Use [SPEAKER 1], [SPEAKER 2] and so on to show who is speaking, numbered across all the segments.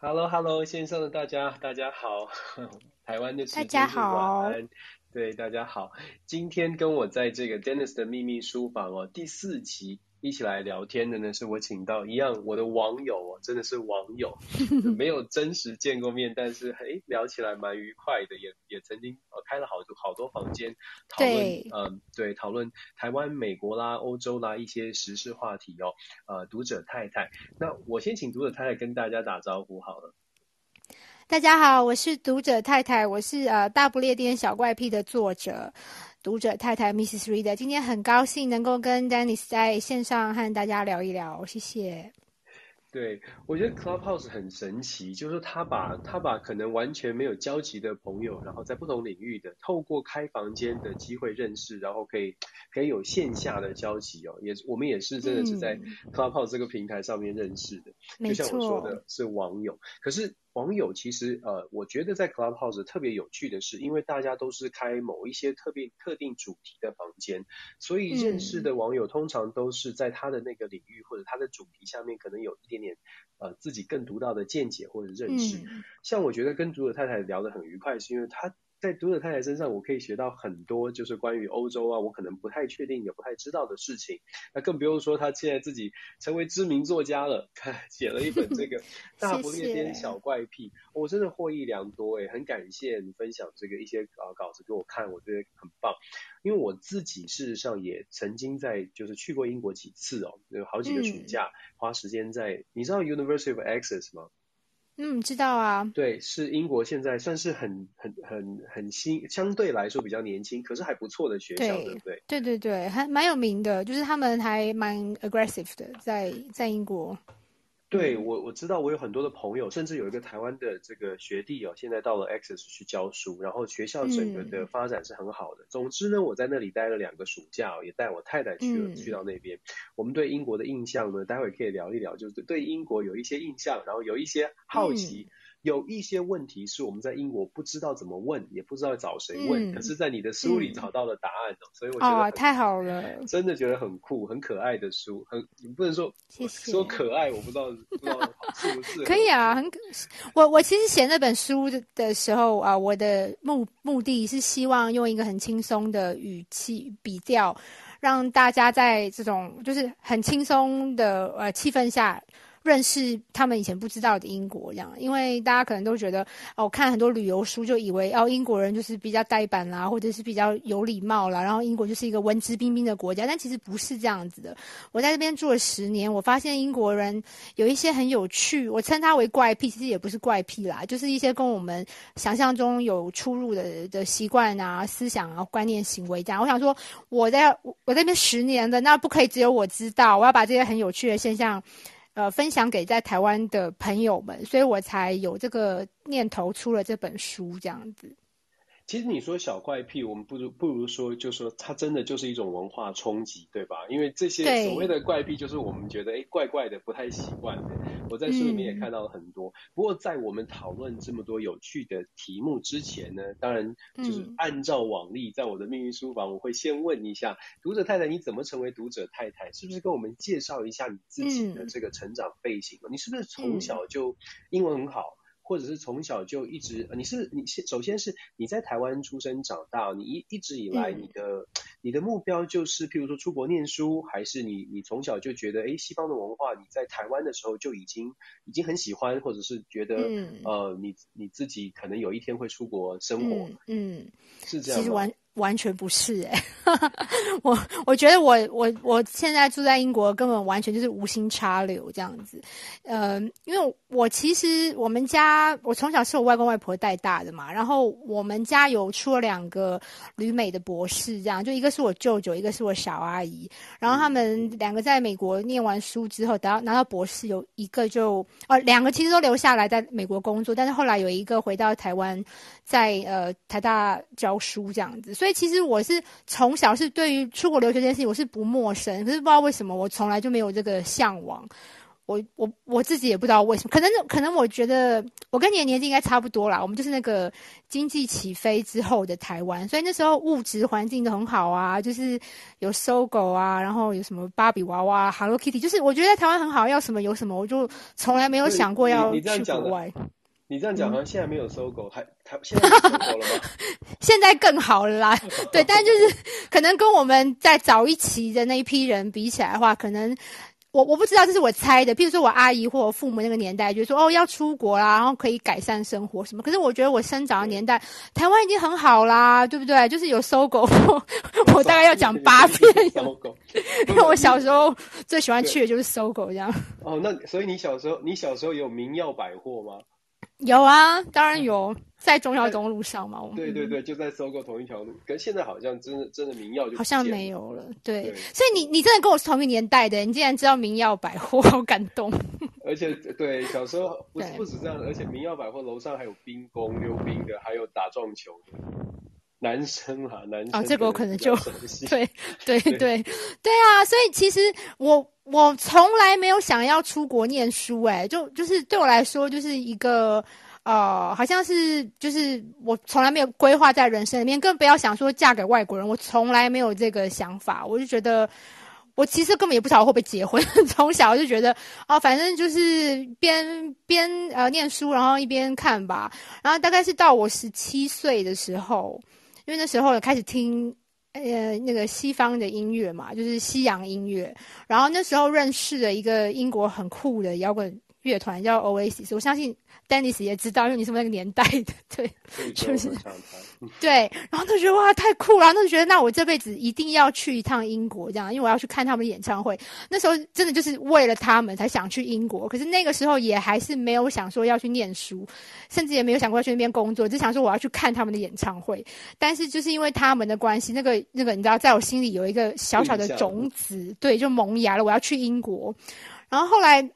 [SPEAKER 1] Hello，Hello，线上的大家，大家好，台湾的时间
[SPEAKER 2] 大家好，
[SPEAKER 1] 对，大家好，今天跟我在这个 Dennis 的秘密书房哦，第四集。一起来聊天的呢，是我请到一样我的网友哦，真的是网友，没有真实见过面，但是诶聊起来蛮愉快的，也也曾经呃开了好多好多房间讨论，嗯，对，讨论台湾、美国啦、欧洲啦一些时事话题哦。呃，读者太太，那我先请读者太太跟大家打招呼好了。
[SPEAKER 2] 大家好，我是读者太太，我是呃大不列颠小怪癖的作者。读者太太 Mrs. Reader，今天很高兴能够跟 Dennis 在线上和大家聊一聊，谢谢。
[SPEAKER 1] 对，我觉得 Clubhouse 很神奇，就是他把他把可能完全没有交集的朋友，然后在不同领域的，透过开房间的机会认识，然后可以可以有线下的交集哦。也我们也是真的是在 Clubhouse 这个平台上面认识的，嗯、就像我说的是网友，可是。网友其实呃，我觉得在 Clubhouse 特别有趣的是，因为大家都是开某一些特别特定主题的房间，所以认识的网友通常都是在他的那个领域或者他的主题下面，可能有一点点呃自己更独到的见解或者认识。像我觉得跟读者太太聊得很愉快，是因为他。在读者太太身上，我可以学到很多，就是关于欧洲啊，我可能不太确定也不太知道的事情。那更不用说他现在自己成为知名作家了，写了一本这个 《大不列颠小怪癖》我真的获益良多诶，很感谢你分享这个一些稿稿子给我看，我觉得很棒。因为我自己事实上也曾经在就是去过英国几次哦，有好几个暑假、嗯、花时间在，你知道 University of Essex 吗？
[SPEAKER 2] 嗯，知道啊。对，
[SPEAKER 1] 是英国现在算是很很很很新，相对来说比较年轻，可是还不错的学校，对，对不对？
[SPEAKER 2] 对对对，还蛮有名的，就是他们还蛮 aggressive 的，在在英国。
[SPEAKER 1] 对，我我知道，我有很多的朋友，甚至有一个台湾的这个学弟哦，现在到了 Access 去教书，然后学校整个的发展是很好的。嗯、总之呢，我在那里待了两个暑假，也带我太太去了，嗯、去到那边。我们对英国的印象呢，待会可以聊一聊，就是对英国有一些印象，然后有一些好奇。嗯有一些问题是我们在英国不知道怎么问，也不知道找谁问，嗯、可是在你的书里找到了答案，嗯、所以我觉得
[SPEAKER 2] 哦，太好了，
[SPEAKER 1] 真的觉得很酷，很可爱的书，很你不能说谢谢。说可爱，我不知道不知道是不是可以
[SPEAKER 2] 啊，很可我我其实写那本书的的时候啊，我的目目的是希望用一个很轻松的语气笔调，让大家在这种就是很轻松的呃气氛下。认识他们以前不知道的英国，这样，因为大家可能都觉得，哦，看很多旅游书就以为，哦，英国人就是比较呆板啦，或者是比较有礼貌啦，然后英国就是一个文质彬彬的国家，但其实不是这样子的。我在这边住了十年，我发现英国人有一些很有趣，我称它为怪癖，其实也不是怪癖啦，就是一些跟我们想象中有出入的的习惯啊、思想啊、观念、行为这样。我想说，我在我在这边十年的，那不可以只有我知道，我要把这些很有趣的现象。呃，分享给在台湾的朋友们，所以我才有这个念头出了这本书，这样子。
[SPEAKER 1] 其实你说小怪癖，我们不如不如说，就说它真的就是一种文化冲击，对吧？因为这些所谓的怪癖，就是我们觉得哎怪怪的，不太习惯的。我在书里面也看到了很多。嗯、不过在我们讨论这么多有趣的题目之前呢，当然就是按照往例，在我的命运书房，我会先问一下读者太太，你怎么成为读者太太？是不是跟我们介绍一下你自己的这个成长背景？嗯、你是不是从小就英文很好？或者是从小就一直，你是你先首先是你在台湾出生长大，你一一直以来你的、嗯、你的目标就是譬如说出国念书，还是你你从小就觉得哎西方的文化你在台湾的时候就已经已经很喜欢，或者是觉得、嗯、呃你你自己可能有一天会出国生活，嗯，嗯。是这样
[SPEAKER 2] 完全不是哎、欸，我我觉得我我我现在住在英国，根本完全就是无心插柳这样子。呃，因为我其实我们家我从小是我外公外婆带大的嘛，然后我们家有出了两个旅美的博士，这样就一个是我舅舅，一个是我小阿姨。然后他们两个在美国念完书之后，得到拿到博士，有一个就哦两个其实都留下来在美国工作，但是后来有一个回到台湾，在呃台大教书这样子，所以。其实我是从小是对于出国留学这件事情我是不陌生，可是不知道为什么我从来就没有这个向往。我我我自己也不知道为什么，可能可能我觉得我跟你的年纪应该差不多啦。我们就是那个经济起飞之后的台湾，所以那时候物质环境都很好啊，就是有 SOGO 啊，然后有什么芭比娃娃、Hello Kitty，就是我觉得在台湾很好，要什么有什么，我就从来没有想过要去国外。
[SPEAKER 1] 你这样讲好像现在没有 SOGO，还还现在有 SOGO 了吗？
[SPEAKER 2] 现在更好了啦，对，但就是可能跟我们在早一期的那一批人比起来的话，可能。我我不知道，这是我猜的。譬如说，我阿姨或我父母那个年代，就说哦要出国啦，然后可以改善生活什么。可是我觉得我生长的年代，台湾已经很好啦，对不对？就是有 SOGO，我大概要讲八遍。因为我小时候最喜欢去的就是 SOGO 这样。
[SPEAKER 1] 哦，那所以你小时候，你小时候有明耀百货吗？
[SPEAKER 2] 有啊，当然有，在中药东路上嘛。我们
[SPEAKER 1] 对对对，就在 SOGO 同一条路，跟现在好像真的真的民耀就好
[SPEAKER 2] 像没有了。对，对所以你你真的跟我是同一个年代的，你竟然知道民耀百货，好感动。
[SPEAKER 1] 而且对小时候不是不止这样的，而且民耀百货楼上还有冰宫溜冰的，还有打撞球的男生啊，男生啊，
[SPEAKER 2] 这个我可能就 对对对对 对啊，所以其实我。我从来没有想要出国念书，欸，诶，就就是对我来说，就是一个呃，好像是就是我从来没有规划在人生里面，更不要想说嫁给外国人，我从来没有这个想法。我就觉得，我其实根本也不知道会不会结婚。从小我就觉得，哦，反正就是边边呃念书，然后一边看吧。然后大概是到我十七岁的时候，因为那时候开始听。呃，那个西方的音乐嘛，就是西洋音乐。然后那时候认识了一个英国很酷的摇滚乐团，叫 Oasis。我相信。Dennis 也知道，因为你是那个年代的，对，就是，对，然后他就觉得哇，太酷了，然后他就觉得那我这辈子一定要去一趟英国，这样，因为我要去看他们的演唱会。那时候真的就是为了他们才想去英国，可是那个时候也还是没有想说要去念书，甚至也没有想过要去那边工作，只想说我要去看他们的演唱会。但是就是因为他们的关系，那个那个你知道，在我心里有一个小小的种子，对，就萌芽了，我要去英国。然后后来。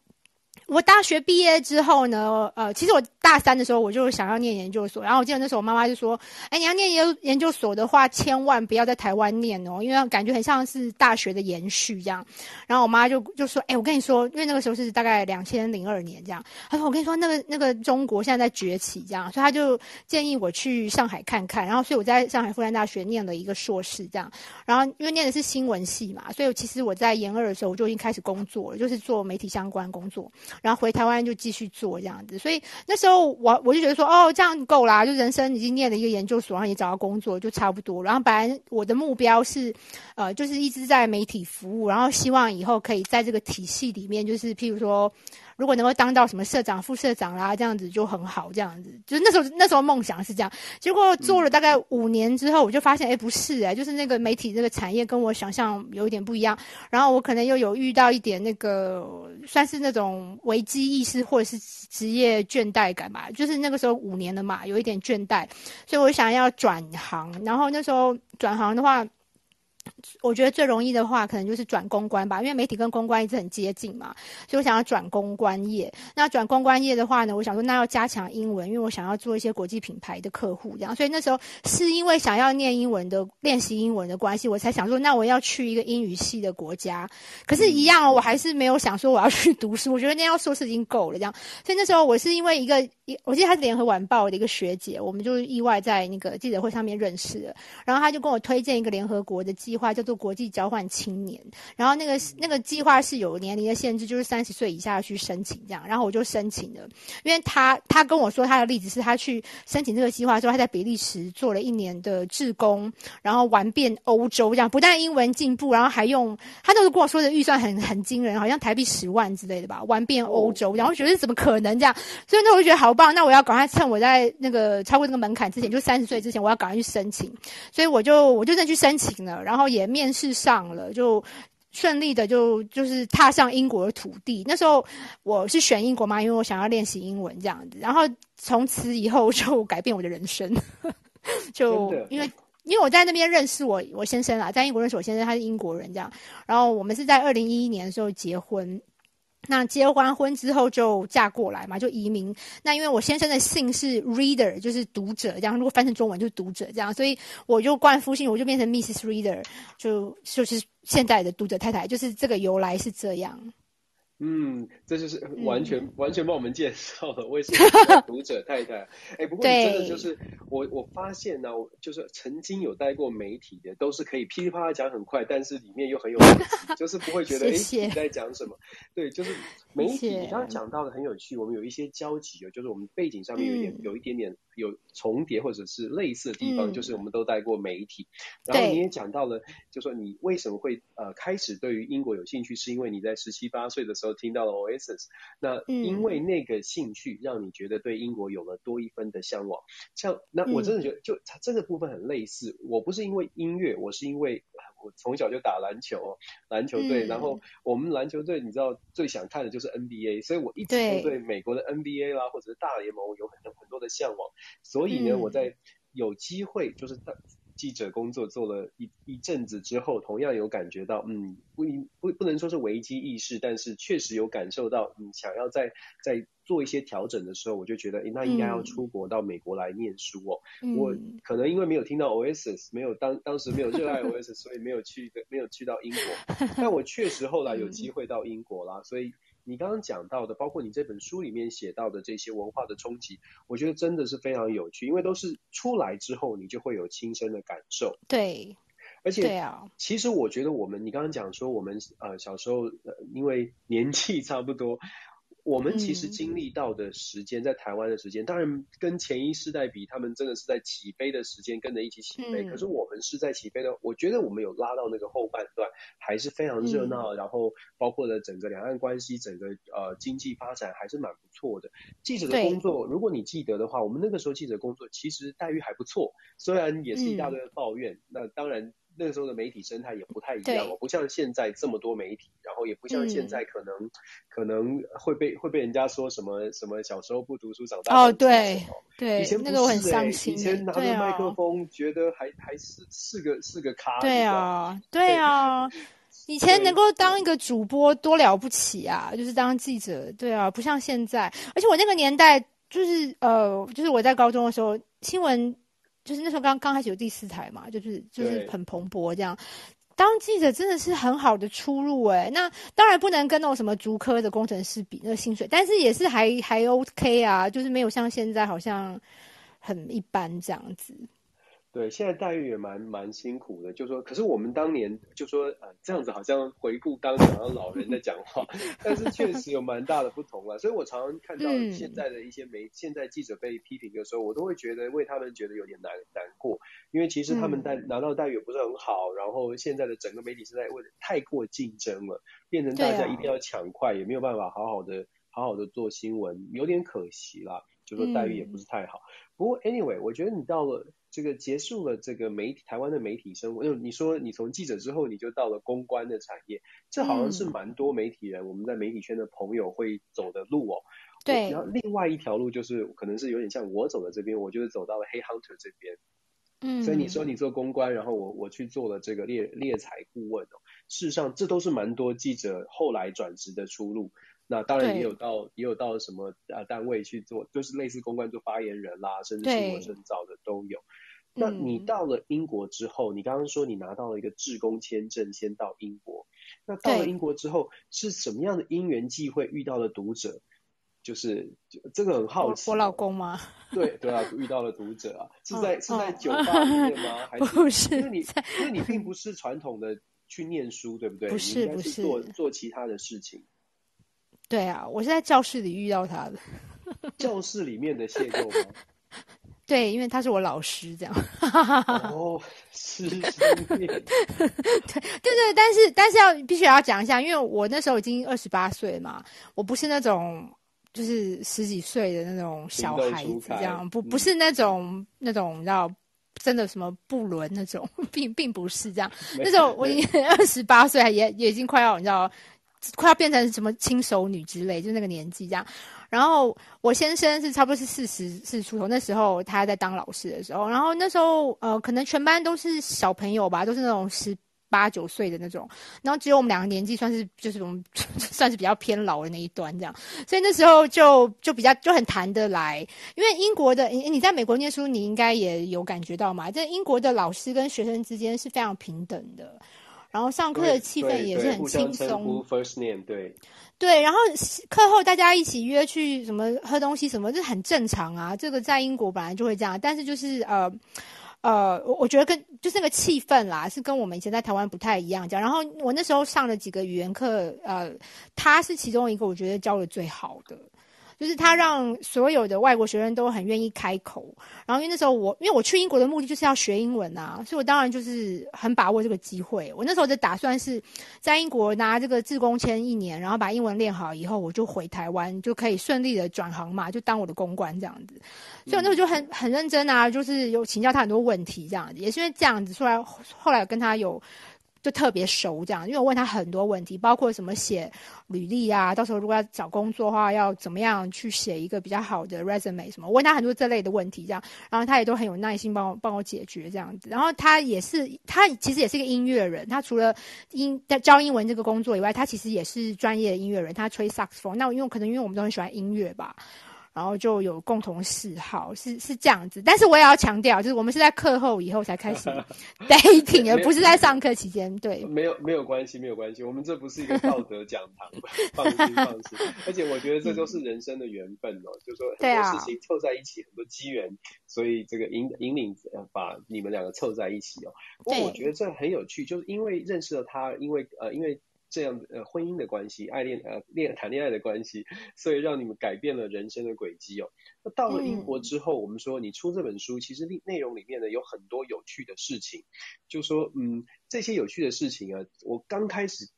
[SPEAKER 2] 我大学毕业之后呢，呃，其实我大三的时候我就想要念研究所，然后我记得那时候我妈妈就说：“哎，你要念研研究所的话，千万不要在台湾念哦，因为感觉很像是大学的延续这样。”然后我妈就就说：“哎，我跟你说，因为那个时候是大概两千零二年这样，她说我跟你说，那个那个中国现在在崛起这样，所以她就建议我去上海看看。然后所以我在上海复旦大学念了一个硕士这样，然后因为念的是新闻系嘛，所以其实我在研二的时候我就已经开始工作了，就是做媒体相关工作。”然后回台湾就继续做这样子，所以那时候我我就觉得说，哦，这样够啦，就人生已经念了一个研究所，然后也找到工作，就差不多。然后本来我的目标是，呃，就是一直在媒体服务，然后希望以后可以在这个体系里面，就是譬如说。如果能够当到什么社长、副社长啦，这样子就很好。这样子，就是那时候那时候梦想是这样。结果做了大概五年之后，我就发现，哎、不是 哎、就是那个媒体这个产业跟我想象有一点不一样。然后我可能又有遇到一点那个，算是那种危机意识或者是职业倦怠感吧。就是那个时候五年了嘛，有一点倦怠，所以我想要转行。然后那时候转行的话。我觉得最容易的话，可能就是转公关吧，因为媒体跟公关一直很接近嘛，所以我想要转公关业。那转公关业的话呢，我想说那要加强英文，因为我想要做一些国际品牌的客户这样。所以那时候是因为想要念英文的，练习英文的关系，我才想说那我要去一个英语系的国家。可是，一样，我还是没有想说我要去读书。我觉得那样硕士已经够了这样。所以那时候我是因为一个，我记得他是联合晚报的一个学姐，我们就意外在那个记者会上面认识了，然后他就跟我推荐一个联合国的计划，叫做国际交换青年。然后那个那个计划是有年龄的限制，就是三十岁以下去申请这样。然后我就申请了，因为他他跟我说他的例子是他去申请这个计划之后，他在比利时做了一年的志工，然后玩遍欧洲这样，不但英文进步，然后还用他就是跟我说的预算很很惊人，好像台币十万之类的吧，玩遍欧洲。然后我觉得怎么可能这样？所以那我就觉得好棒，那我要赶快趁我在那个超过那个门槛之前，就三十岁之前，我要赶快去申请。所以我就我就真去申请了，然后也面。试上了，就顺利的就就是踏上英国的土地。那时候我是选英国嘛，因为我想要练习英文这样子。然后从此以后就改变我的人生，就因为因为我在那边认识我我先生啊，在英国认识我先生，他是英国人这样。然后我们是在二零一一年的时候结婚。那结完婚之后就嫁过来嘛，就移民。那因为我先生的姓是 Reader，就是读者这样。如果翻成中文就是读者这样，所以我就冠夫姓，我就变成 Mrs. Reader，就就是现在的读者太太，就是这个由来是这样。
[SPEAKER 1] 嗯，这就是完全、嗯、完全帮我们介绍了为什么 读者太太。哎，不过你真的就是我我发现呢、啊，就是曾经有待过媒体的，都是可以噼里啪啦讲很快，但是里面又很有逻辑，就是不会觉得哎你在讲什么。对，就是媒体，你刚刚讲到的很有趣，我们有一些交集哦，就是我们背景上面有一点、嗯、有一点点有重叠或者是类似的地方，嗯、就是我们都待过媒体。然后你也讲到了，就说你为什么会呃开始对于英国有兴趣，是因为你在十七八岁的时候。听到了 Oasis，那因为那个兴趣让你觉得对英国有了多一分的向往。像那我真的觉得，就它这个部分很类似。我不是因为音乐，我是因为我从小就打篮球，篮球队。然后我们篮球队，你知道最想看的就是 NBA，所以我一直都对美国的 NBA 啦，或者是大联盟有很多很多的向往。所以呢，我在有机会就是记者工作做了一一阵子之后，同样有感觉到，嗯，不不不能说是危机意识，但是确实有感受到，嗯，想要再再做一些调整的时候，我就觉得，诶，那应该要出国到美国来念书哦。嗯、我可能因为没有听到 Oasis，没有当当时没有热爱 Oasis，所以没有去没有去到英国，但我确实后来有机会到英国啦，所以。你刚刚讲到的，包括你这本书里面写到的这些文化的冲击，我觉得真的是非常有趣，因为都是出来之后你就会有亲身的感受。
[SPEAKER 2] 对，
[SPEAKER 1] 而且对啊，其实我觉得我们，你刚刚讲说我们呃小时候呃因为年纪差不多。我们其实经历到的时间，在台湾的时间，当然跟前一世代比，他们真的是在起飞的时间，跟着一起起飞。可是我们是在起飞的，我觉得我们有拉到那个后半段，还是非常热闹。然后包括了整个两岸关系，整个呃经济发展还是蛮不错的。记者的工作，如果你记得的话，我们那个时候记者工作其实待遇还不错，虽然也是一大堆抱怨。那当然。那个时候的媒体生态也不太一样哦，不像现在这么多媒体，然后也不像现在可能、嗯、可能会被会被人家说什么什么小时候不读书长大哦，对对，以前那个我很伤心，以前拿着麦克风觉得还、啊、还是是个是个咖，对啊对啊，以前能够当一个主播多了不起啊，就是当记者，对啊，不像现在，而且我那个年代就是呃，就是我在高中的时候新闻。就是那时候刚刚开始有第四台嘛，就是就是很蓬勃这样。当记者真的是很好的出路诶，那当然不能跟那种什么竹科的工程师比那个薪水，但是也是还还 OK 啊，就是没有像现在好像很一般这样子。对，现在待遇也蛮蛮辛苦的，就说，可是我们当年就说，呃，这样子好像回顾当年好像老人在讲话，但是确实有蛮大的不同了。所以我常常看到现在的一些媒，嗯、现在记者被批评的时候，我都会觉得为他们觉得有点难难过，因为其实他们待拿到待遇也不是很好，然后现在的整个媒体是在为太过竞争了，变成大家一定要抢快，也没有办法好好的好好的做新闻，有点可惜啦。就说待遇也不是太好。嗯、不过 anyway，我觉得你到了。这个结束了这个媒体台湾的媒体生活，因为你说你从记者之后你就到了公关的产业，这好像是蛮多媒体人、嗯、我们在媒体圈的朋友会走的路哦。对。然后另外一条路就是可能是有点像我走的这边，我就是走到了黑 hunter 这边。嗯。所以你说你做公关，然后我我去做了这个猎猎才顾问哦。事实上，这都是蛮多记者后来转职的出路。那当然也有到也有到什么啊单位去做，就是类似公关做发言人啦，甚至是我深造的都有。那你到了英国之后，嗯、你刚刚说你拿到了一个志工签证，先到英国。那到了英国之后，是什么样的因缘际会遇到了读者？就是就这个很好奇。我，我老公吗？对对啊，遇到了读者啊，是在、哦、是在酒吧里面吗？还是不是？因为你因为你并不是传统的去念书，对不对？不是不是，做做其他的事情。对啊，我是在教室里遇到他的。教室里面的邂逅吗？对，因为他是我老师，这样。哦，是是 对对对，但是但是要必须要讲一下，因为我那时候已经二十八岁嘛，我不是那种就是十几岁的那种小孩子，这样不不是那种、嗯、那种你知道真的什么不伦那种，并并不是这样。那时候我已经 二十八岁，也也已经快要你知道。快要变成什么轻熟女之类，就那个年纪这样。然后我先生是差不多是四十四出头，那时候他在当老师的时候。然后那时候呃，可能全班都是小朋友吧，都是那种十八九岁的那种。然后只有我们两个年纪算是就是我们 算是比较偏老的那一端这样。所以那时候就就比较就很谈得来。因为英国的你你在美国念书，你应该也有感觉到嘛，在英国的老师跟学生之间是非常平等的。
[SPEAKER 2] 然后上课的气氛也是很轻松。
[SPEAKER 1] First name，对
[SPEAKER 2] 对，然后课后大家一起约去什么喝东西什么，这很正常啊。这个在英国本来就会这样，但是就是呃。呃，我我觉得跟就是那个气氛啦，是跟我们以前在台湾不太一样。这样，然后我那时候上了几个语言课，呃，他是其中一个我觉得教的最好的。就是他让所有的外国学生都很愿意开口，然后因为那时候我因为我去英国的目的就是要学英文啊，所以我当然就是很把握这个机会。我那时候的打算是在英国拿这个自工签一年，然后把英文练好以后，我就回台湾就可以顺利的转行嘛，就当我的公关这样子。所以那时候就很很认真啊，就是有请教他很多问题这样子，也是因为这样子，出来后来跟他有。就特别熟这样，因为我问他很多问题，包括什么写履历啊，到时候如果要找工作的话，要怎么样去写一个比较好的 resume 什么，我问他很多这类的问题，这样，然后他也都很有耐心帮我帮我解决这样子。然后他也是，他其实也是一个音乐人，他除了英教英文这个工作以外，他其实也是专业的音乐人，他吹萨克斯风。那因为可能因为我们都很喜欢音乐吧。然后就有共同嗜好，是是这样子。但是我也要强调，就是我们是在课后以后才开始 dating，而不是在上课期间。对，
[SPEAKER 1] 没有没有关系，没有关系。我们这不是一个道德讲堂，放心放心。而且我觉得这都是人生的缘分哦，就是说很多事情凑在一起，啊、很多机缘，所以这个引引领把你们两个凑在一起哦。不过我觉得这很有趣，就是因为认识了他，因为呃因为。这样的呃婚姻的关系，爱恋呃恋谈恋爱的关系，所以让你们改变了人生的轨迹哦。那到了英国之后，嗯、我们说你出这本书，其实内内容里面呢有很多有趣的事情，就说嗯这些有趣的事情啊，我刚开始。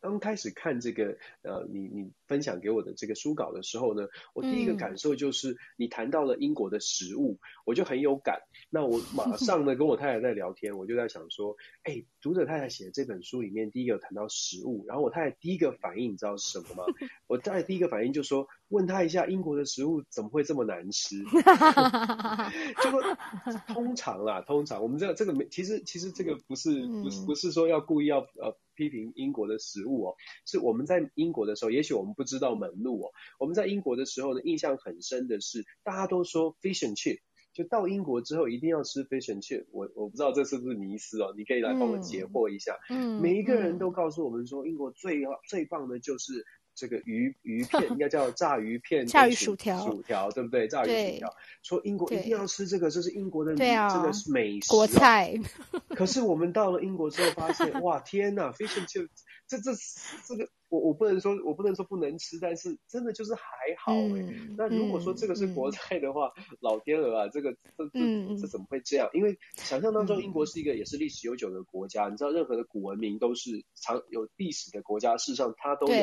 [SPEAKER 1] 刚开始看这个，呃，你你分享给我的这个书稿的时候呢，我第一个感受就是你谈到了英国的食物，我就很有感。那我马上呢跟我太太在聊天，我就在想说，哎，读者太太写的这本书里面第一个谈到食物，然后我太太第一个反应你知道是什么吗？我太太第一个反应就说，问他一下英国的食物怎么会这么难吃？就说通常啦，通常我们这这个没，其实其实这个不是不是不是说要故意要呃。批评英国的食物哦，是我们在英国的时候，也许我们不知道门路哦。我们在英国的时候呢，印象很深的是，大家都说 fish and chip，就到英国之后一定要吃 fish and chip。我我不知道这是不是迷思哦，你可以来帮我解惑一下。嗯，每一个人都告诉我们说，英国最最棒的就是。这个鱼 鱼片应该叫 炸鱼片，
[SPEAKER 2] 炸鱼薯条，
[SPEAKER 1] 薯条对不对？炸鱼薯条，说英国一定要吃这个，这是英国的，
[SPEAKER 2] 对啊，
[SPEAKER 1] 这个是美食
[SPEAKER 2] 国菜。
[SPEAKER 1] 可是我们到了英国之后发现，哇，天呐，fish and chip，这这这个我我不能说我不能说不能吃，但是真的就是还好哎。那如果说这个是国菜的话，老天鹅啊，这个这这这怎么会这样？因为想象当中英国是一个也是历史悠久的国家，你知道任何的古文明都是长有历史的国家，事实上它都有。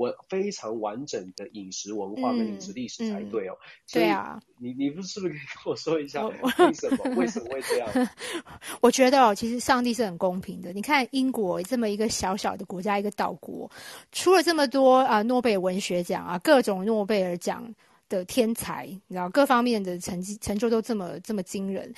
[SPEAKER 1] 我非常完整的饮食文化跟饮食历史才对哦。对啊，你你不是不是可以跟我说一下 为什么为什么会这样？
[SPEAKER 2] 我觉得哦，其实上帝是很公平的。你看英国这么一个小小的国家，一个岛国，出了这么多啊诺贝尔文学奖啊，各种诺贝尔奖的天才，你知道各方面的成绩成就都这么这么惊人。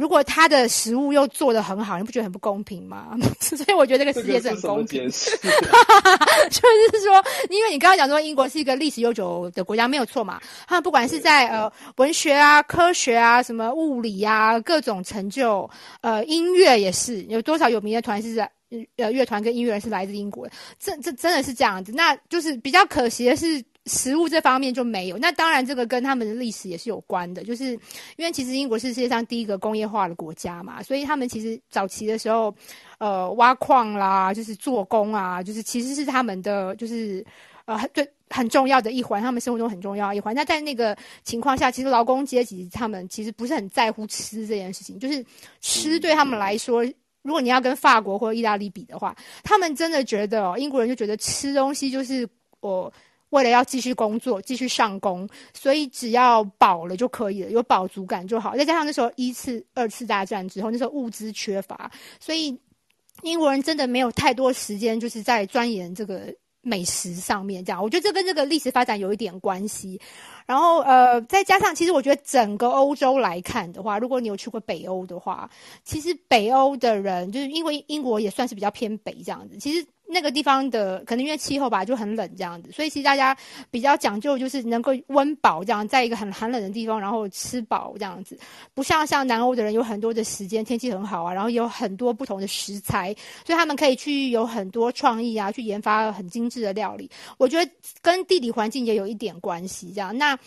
[SPEAKER 2] 如果他的食物又做得很好，你不觉得很不公平吗？所以我觉得这个世界是很公平。是 就是说，因为你刚刚讲说英国是一个历史悠久的国家，没有错嘛。他不管是在呃文学啊、科学啊、什么物理啊，各种成就，呃，音乐也是有多少有名的团是在呃乐团跟音乐人是来自英国的，这这真的是这样子。那就是比较可惜的是。食物这方面就没有，那当然这个跟他们的历史也是有关的，就是因为其实英国是世界上第一个工业化的国家嘛，所以他们其实早期的时候，呃，挖矿啦，就是做工啊，就是其实是他们的就是呃对很重要的一环，他们生活中很重要的一环。那在那个情况下，其实劳工阶级他们其实不是很在乎吃这件事情，就是吃对他们来说，如果你要跟法国或意大利比的话，他们真的觉得哦英国人就觉得吃东西就是我。为了要继续工作，继续上工，所以只要饱了就可以了，有饱足感就好。再加上那时候一次、二次大战之后，那时候物资缺乏，所以英国人真的没有太多时间，就是在钻研这个美食上面。这样，我觉得这跟这个历史发展有一点关系。然后，呃，再加上，其实我觉得整个欧洲来看的话，如果你有去过北欧的话，其实北欧的人就是因为英国也算是比较偏北这样子，其实。那个地方的可能因为气候吧就很冷这样子，所以其实大家比较讲究就是能够温饱这样，在一个很寒冷的地方，然后吃饱这样子，不像像南欧的人有很多的时间，天气很好啊，然后有很多不同的食材，所以他们可以去有很多创意啊，去研发很精致的料理。我觉得跟地理环境也有一点关系。这样，那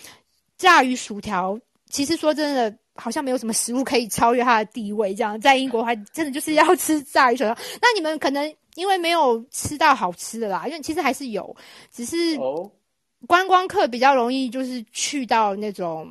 [SPEAKER 2] 炸鱼薯条其实说真的。好像没有什么食物可以超越它的地位，这样在英国还真的就是要吃炸鱼薯条。那你们可能因为没有吃到好吃的啦，因为其实还是有，只是观光客比较容易就是去到那种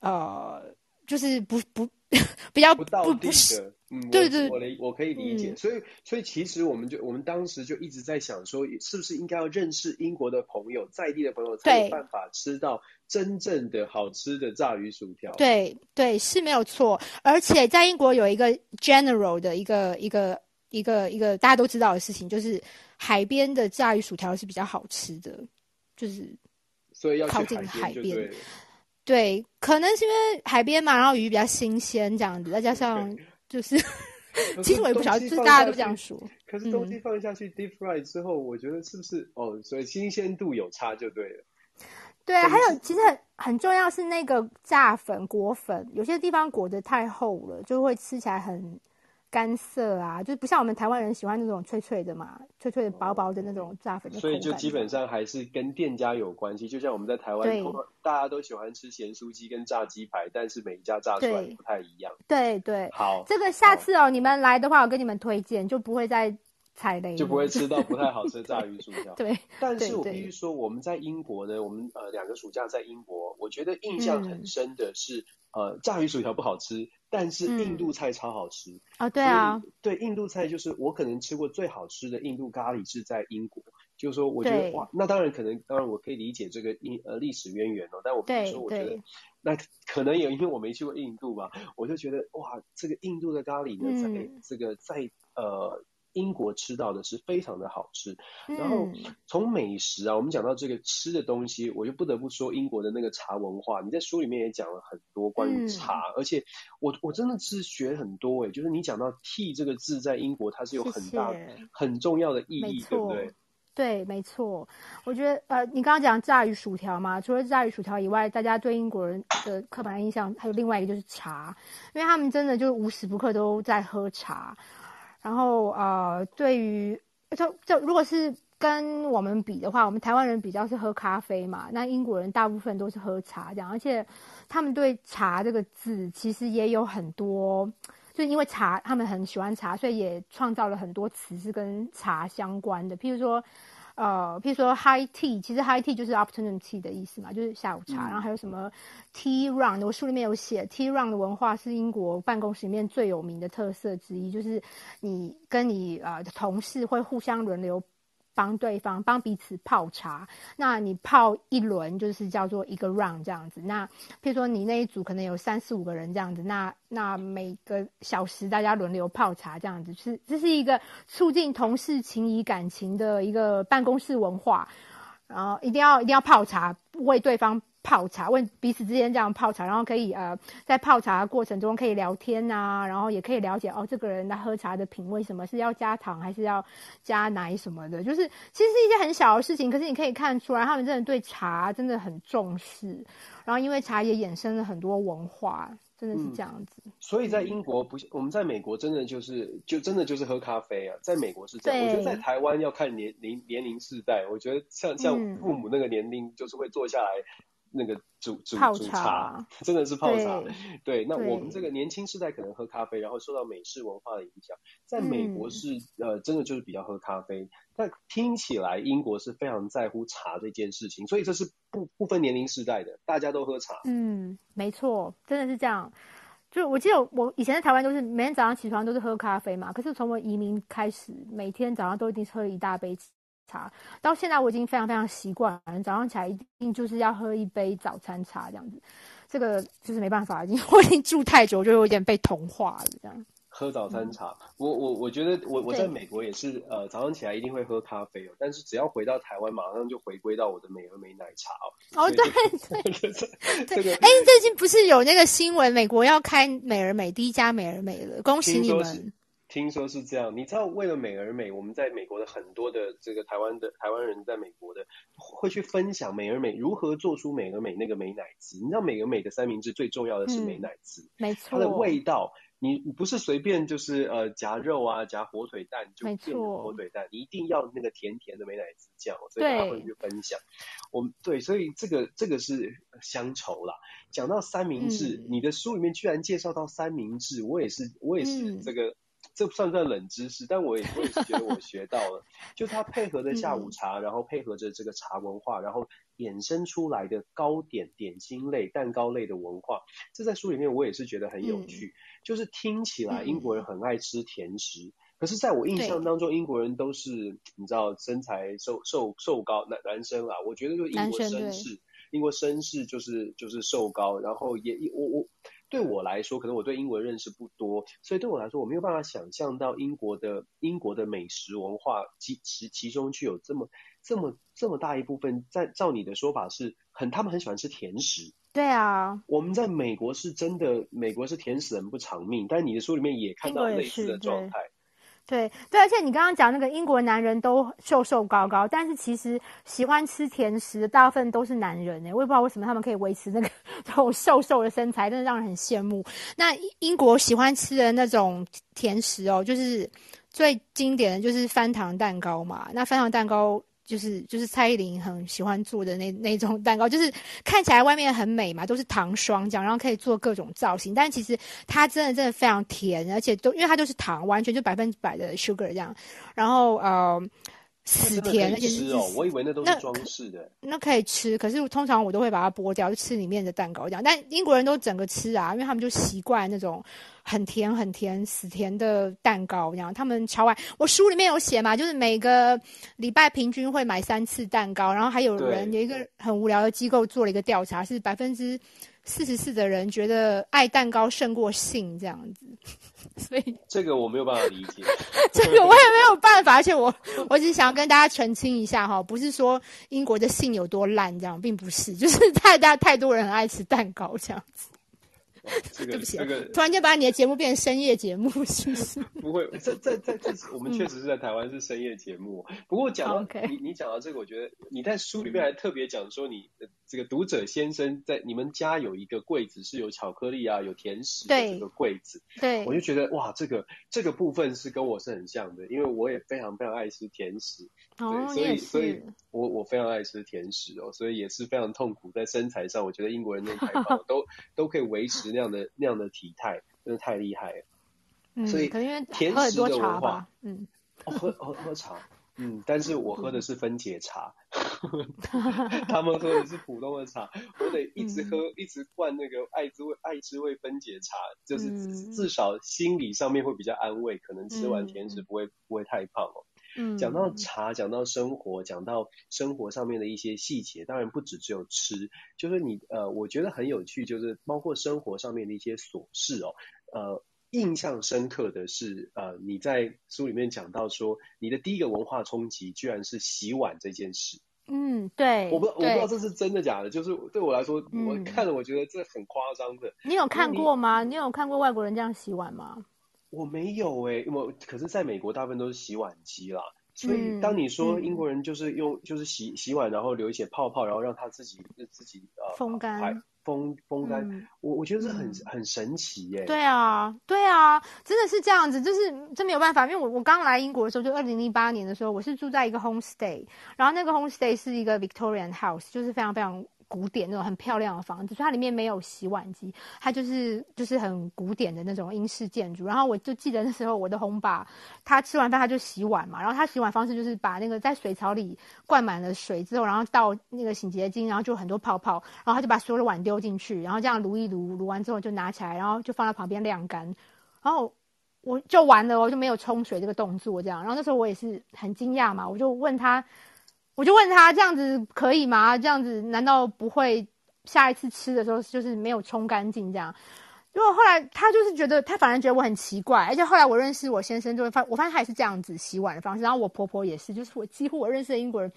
[SPEAKER 2] 呃，就是不不 比较
[SPEAKER 1] 不到地的。不是嗯，
[SPEAKER 2] 对对，
[SPEAKER 1] 我我可以理解，嗯、所以所以其实我们就我们当时就一直在想说，是不是应该要认识英国的朋友，在地的朋友，才有办法吃到真正的好吃的炸鱼薯条。
[SPEAKER 2] 对对，是没有错。而且在英国有一个 general 的一个一个一个一个大家都知道的事情，就是海边的炸鱼薯条是比较好吃的，就是
[SPEAKER 1] 所以要
[SPEAKER 2] 靠近海边。对，可能是因为海边嘛，然后鱼比较新鲜这样子，再加上。就是，其实我也不晓得，就是大家都这样说。
[SPEAKER 1] 可是东西放下去 deep fry 之后，我觉得是不是哦？所以新鲜度有差就对了。
[SPEAKER 2] 对啊，还有其实很很重要是那个炸粉裹粉，有些地方裹得太厚了，就会吃起来很。干涩啊，就是不像我们台湾人喜欢那种脆脆的嘛，脆脆的、薄薄的那种炸粉。
[SPEAKER 1] 所以就基本上还是跟店家有关系。就像我们在台湾，大家都喜欢吃咸酥鸡跟炸鸡排，但是每一家炸出来不太一样。
[SPEAKER 2] 对对。
[SPEAKER 1] 好，
[SPEAKER 2] 这个下次哦，你们来的话，我跟你们推荐，就不会再踩雷，
[SPEAKER 1] 就不会吃到不太好吃的 炸鱼薯条。
[SPEAKER 2] 对。
[SPEAKER 1] 但是我必须说，我们在英国呢，我们呃两个暑假在英国，我觉得印象很深的是，呃，炸鱼薯条不好吃。但是印度菜超好吃
[SPEAKER 2] 啊、嗯哦！对啊，
[SPEAKER 1] 对印度菜就是我可能吃过最好吃的印度咖喱是在英国，就是说我觉得哇，那当然可能当然我可以理解这个印呃历史渊源哦，但我比如说我觉得 那可能也因为我没去过印度吧，我就觉得哇，这个印度的咖喱呢，在、嗯、这个在呃。英国吃到的是非常的好吃，然后从美食啊，我们讲到这个吃的东西，我就不得不说英国的那个茶文化。你在书里面也讲了很多关于茶，而且我我真的是学很多诶，就是你讲到 tea 这个字在英国它是有很大很重要的意义，对不对？
[SPEAKER 2] 对，没错。我觉得呃，你刚刚讲炸鱼薯条嘛，除了炸鱼薯条以外，大家对英国人的刻板印象还有另外一个就是茶，因为他们真的就无时不刻都在喝茶。然后呃，对于就就如果是跟我们比的话，我们台湾人比较是喝咖啡嘛，那英国人大部分都是喝茶这样，而且他们对茶这个字其实也有很多，就因为茶他们很喜欢茶，所以也创造了很多词是跟茶相关的，譬如说。呃，譬如说 high tea，其实 high tea 就是 afternoon tea 的意思嘛，就是下午茶。嗯、然后还有什么 tea run，我书里面有写 tea run 的文化是英国办公室里面最有名的特色之一，就是你跟你呃同事会互相轮流。帮对方帮彼此泡茶，那你泡一轮就是叫做一个 round 这样子。那譬如说你那一组可能有三四五个人这样子，那那每个小时大家轮流泡茶这样子，是这是一个促进同事情谊感情的一个办公室文化。然后一定要一定要泡茶，为对方。泡茶，问彼此之间这样泡茶，然后可以呃，在泡茶的过程中可以聊天呐、啊，然后也可以了解哦，这个人他喝茶的品味什么是要加糖还是要加奶什么的，就是其实是一件很小的事情，可是你可以看出来，他们真的对茶真的很重视。然后因为茶也衍生了很多文化，真的是这样子。
[SPEAKER 1] 嗯、所以在英国不，我们在美国真的就是就真的就是喝咖啡啊，在美国是这样。我觉得在台湾要看年龄年龄世代，我觉得像像父母那个年龄就是会坐下来。那个煮煮煮茶，真的是泡茶。对，对，那我们这个年轻世代可能喝咖啡，然后受到美式文化的影响。在美国是、嗯、呃，真的就是比较喝咖啡。但听起来英国是非常在乎茶这件事情，所以这是不不分年龄世代的，大家都喝茶。嗯，
[SPEAKER 2] 没错，真的是这样。就我记得我以前在台湾都是每天早上起床都是喝咖啡嘛，可是从我移民开始，每天早上都一定是喝一大杯茶，到现在我已经非常非常习惯了，早上起来一定就是要喝一杯早餐茶这样子，这个就是没办法，因为 我已经住太久，就有点被同化了这样。
[SPEAKER 1] 喝早餐茶，嗯、我我我觉得我我在美国也是，呃，早上起来一定会喝咖啡哦，但是只要回到台湾，马上就回归到我的美而美奶茶哦。
[SPEAKER 2] 哦，对对对，哎、欸，最近不是有那个新闻，美国要开美而美第一家美而美了，恭喜你们。
[SPEAKER 1] 听说是这样。你知道，为了美而美，我们在美国的很多的这个台湾的台湾人在美国的会去分享美而美如何做出美而美那个美乃滋。你知道，美而美的三明治最重要的是美乃滋，
[SPEAKER 2] 嗯、没错，
[SPEAKER 1] 它的味道。你不是随便就是呃夹肉啊夹火腿蛋就变成火腿蛋，你一定要那个甜甜的美乃滋酱，所以大家会去分享。我们对，所以这个这个是乡愁啦。讲到三明治，嗯，你的书里面居然介绍到三明治，我也是我也是这个，嗯、这算不算冷知识？但我也我也是觉得我 学到了，就它配合着下午茶，嗯，然后配合着这个茶文化，然后衍生出来的糕点点心类蛋糕类的文化，这在书里面我也是觉得很有趣。嗯。就是听起来英国人很爱吃甜食，嗯、可是在我印象当中，英国人都是你知道身材瘦瘦瘦高男男生啊，我觉得就英国绅士，英国绅士就是就是瘦高，然后也我我对我来说，可能我对英国认识不多，所以对我来说，我没有办法想象到英国的英国的美食文化其其其中具有这么这么这么大一部分，在照你的说法是很他们很喜欢吃甜食。
[SPEAKER 2] 对啊，
[SPEAKER 1] 我们在美国是真的，美国是甜食人不偿命，但你的书里面也看到类似的状态。
[SPEAKER 2] 对对，而且你刚刚讲那个英国男人都瘦瘦高高，但是其实喜欢吃甜食的大部分都是男人哎，我也不知道为什么他们可以维持那个 这种瘦瘦的身材，真的让人很羡慕。那英国喜欢吃的那种甜食哦，就是最经典的就是翻糖蛋糕嘛，那翻糖蛋糕。就是就是蔡依林很喜欢做的那那种蛋糕，就是看起来外面很美嘛，都是糖霜这样，然后可以做各种造型。但其实它真的真的非常甜，而且都因为它就是糖，完全就百分之百的 sugar 这样。然后呃。死甜，而且是
[SPEAKER 1] 哦，我以为那都是装饰的那。
[SPEAKER 2] 那可以吃，可是通常我都会把它剥掉，就吃里面的蛋糕这样。但英国人都整个吃啊，因为他们就习惯那种很甜很甜死甜的蛋糕这样。他们超爱。我书里面有写嘛，就是每个礼拜平均会买三次蛋糕，然后还有人有一个很无聊的机构做了一个调查，是百分之。四十四的人觉得爱蛋糕胜过性这样子，所以
[SPEAKER 1] 这个我没有办法理解，
[SPEAKER 2] 这个我也没有办法，而且我我只是想要跟大家澄清一下哈，不是说英国的性有多烂这样，并不是，就是太大太多人很爱吃蛋糕这样子。这个、对不起、啊，这个突然间把你的节目变成深夜节目，是不是？
[SPEAKER 1] 不会，在在在这我们确实是在台湾是深夜节目。嗯、不过讲到、okay. 你，你讲到这个，我觉得你在书里面还特别讲说，你的这个读者先生在你们家有一个柜子是有巧克力啊，有甜食的这个柜子。
[SPEAKER 2] 对，
[SPEAKER 1] 我就觉得哇，这个这个部分是跟我是很像的，因为我也非常非常爱吃甜食。
[SPEAKER 2] 哦，
[SPEAKER 1] 所以所以我我非常爱吃甜食哦，所以也是非常痛苦在身材上。我觉得英国人那么开放，都都可以维持那样的那样的体态，真的太厉害了。
[SPEAKER 2] 嗯，
[SPEAKER 1] 所以
[SPEAKER 2] 可能因为
[SPEAKER 1] 甜食的文化，
[SPEAKER 2] 嗯，
[SPEAKER 1] 哦、喝喝喝茶，嗯，但是我喝的是分解茶，他们喝的是普通的茶，我得一直喝，嗯、一直灌那个爱滋味爱滋味分解茶，就是至少心理上面会比较安慰，可能吃完甜食不会、嗯、不会太胖哦。嗯，讲到茶，讲到生活，讲到生活上面的一些细节，当然不止只有吃，就是你呃，我觉得很有趣，就是包括生活上面的一些琐事哦。呃，印象深刻的是，呃，你在书里面讲到说，你的第一个文化冲击居然是洗碗这件事。
[SPEAKER 2] 嗯，对，
[SPEAKER 1] 我不我不知道这是真的假的，就是对我来说，嗯、我看了我觉得这很夸张的。
[SPEAKER 2] 你有看过吗？你，你有看过外国人这样洗碗吗？
[SPEAKER 1] 我没有诶、欸，我可是在美国大部分都是洗碗机啦，所以当你说英国人就是用、嗯、就是洗洗碗，然后留一些泡泡，然后让它自己自己呃
[SPEAKER 2] 风干，
[SPEAKER 1] 风风干，嗯、我我觉得是很很神奇耶、欸。
[SPEAKER 2] 对啊，对啊，真的是这样子，就是真没有办法，因为我我刚来英国的时候，就二零零八年的时候，我是住在一个 homestay，然后那个 homestay 是一个 Victorian house，就是非常非常。古典那种很漂亮的房子，所以它里面没有洗碗机，它就是就是很古典的那种英式建筑。然后我就记得那时候我的红爸，他吃完饭他就洗碗嘛，然后他洗碗方式就是把那个在水槽里灌满了水之后，然后倒那个洗洁精，然后就很多泡泡，然后他就把所有的碗丢进去，然后这样撸一撸，撸完之后就拿起来，然后就放在旁边晾干，然后我就完了，我就没有冲水这个动作这样。然后那时候我也是很惊讶嘛，我就问他。我就问他这样子可以吗？这样子难道不会下一次吃的时候就是没有冲干净这样？结果后来他就是觉得他反而觉得我很奇怪，而且后来我认识我先生就会发，我发现他也是这样子洗碗的方式。然后我婆婆也是，就是我几乎我认识的英国人，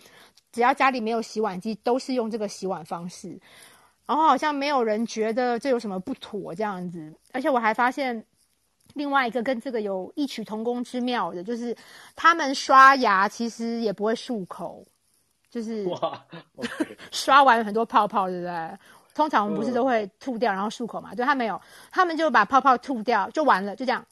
[SPEAKER 2] 只要家里没有洗碗机，都是用这个洗碗方式。然后好像没有人觉得这有什么不妥这样子。而且我还发现。另外一个跟这个有异曲同工之妙的，就是他们刷牙其实也不会漱口，就是
[SPEAKER 1] 哇，okay.
[SPEAKER 2] 刷完很多泡泡，对不对？通常我们不是都会吐掉然后漱口嘛？对，他没有，他们就把泡泡吐掉就完了，就这样。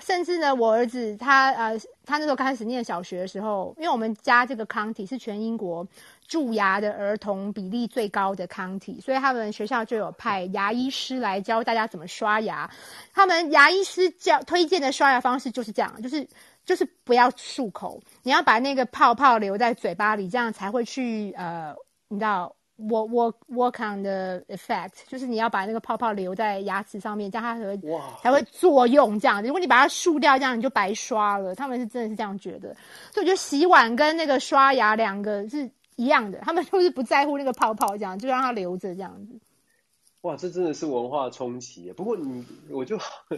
[SPEAKER 2] 甚至呢，我儿子他呃，他那时候开始念小学的时候，因为我们家这个 county 是全英国蛀牙的儿童比例最高的 county，所以他们学校就有派牙医师来教大家怎么刷牙。他们牙医师教推荐的刷牙方式就是这样，就是就是不要漱口，你要把那个泡泡留在嘴巴里，这样才会去呃，你知道。work work work on the effect，就是你要把那个泡泡留在牙齿上面，这样它才会才会作用。这样子，如果你把它漱掉，这样你就白刷了。他们是真的是这样觉得，所以我觉得洗碗跟那个刷牙两个是一样的，他们就是不在乎那个泡泡，这样就让它留着这样子。
[SPEAKER 1] 哇，这真的是文化冲击。不过你，我就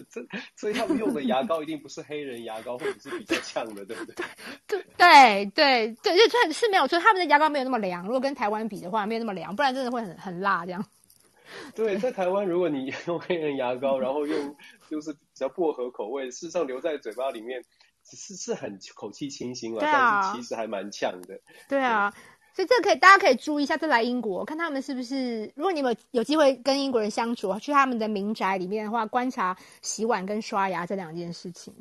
[SPEAKER 1] 这，所以他们用的牙膏一定不是黑人牙膏，或者是比较呛的，对不对？
[SPEAKER 2] 对对对对，就是是没有错。他们的牙膏没有那么凉，如果跟台湾比的话，没有那么凉，不然真的会很很辣这样。
[SPEAKER 1] 对，在台湾，如果你 用黑人牙膏，然后用就是比较薄荷口味，事实上留在嘴巴里面，只是是很口气清新了，啊，但是其实还蛮呛的。
[SPEAKER 2] 对啊。所以这可以，大家可以注意一下，这来英国看他们是不是。如果你们有机会跟英国人相处，去他们的民宅里面的话，观察洗碗跟刷牙这两件事情。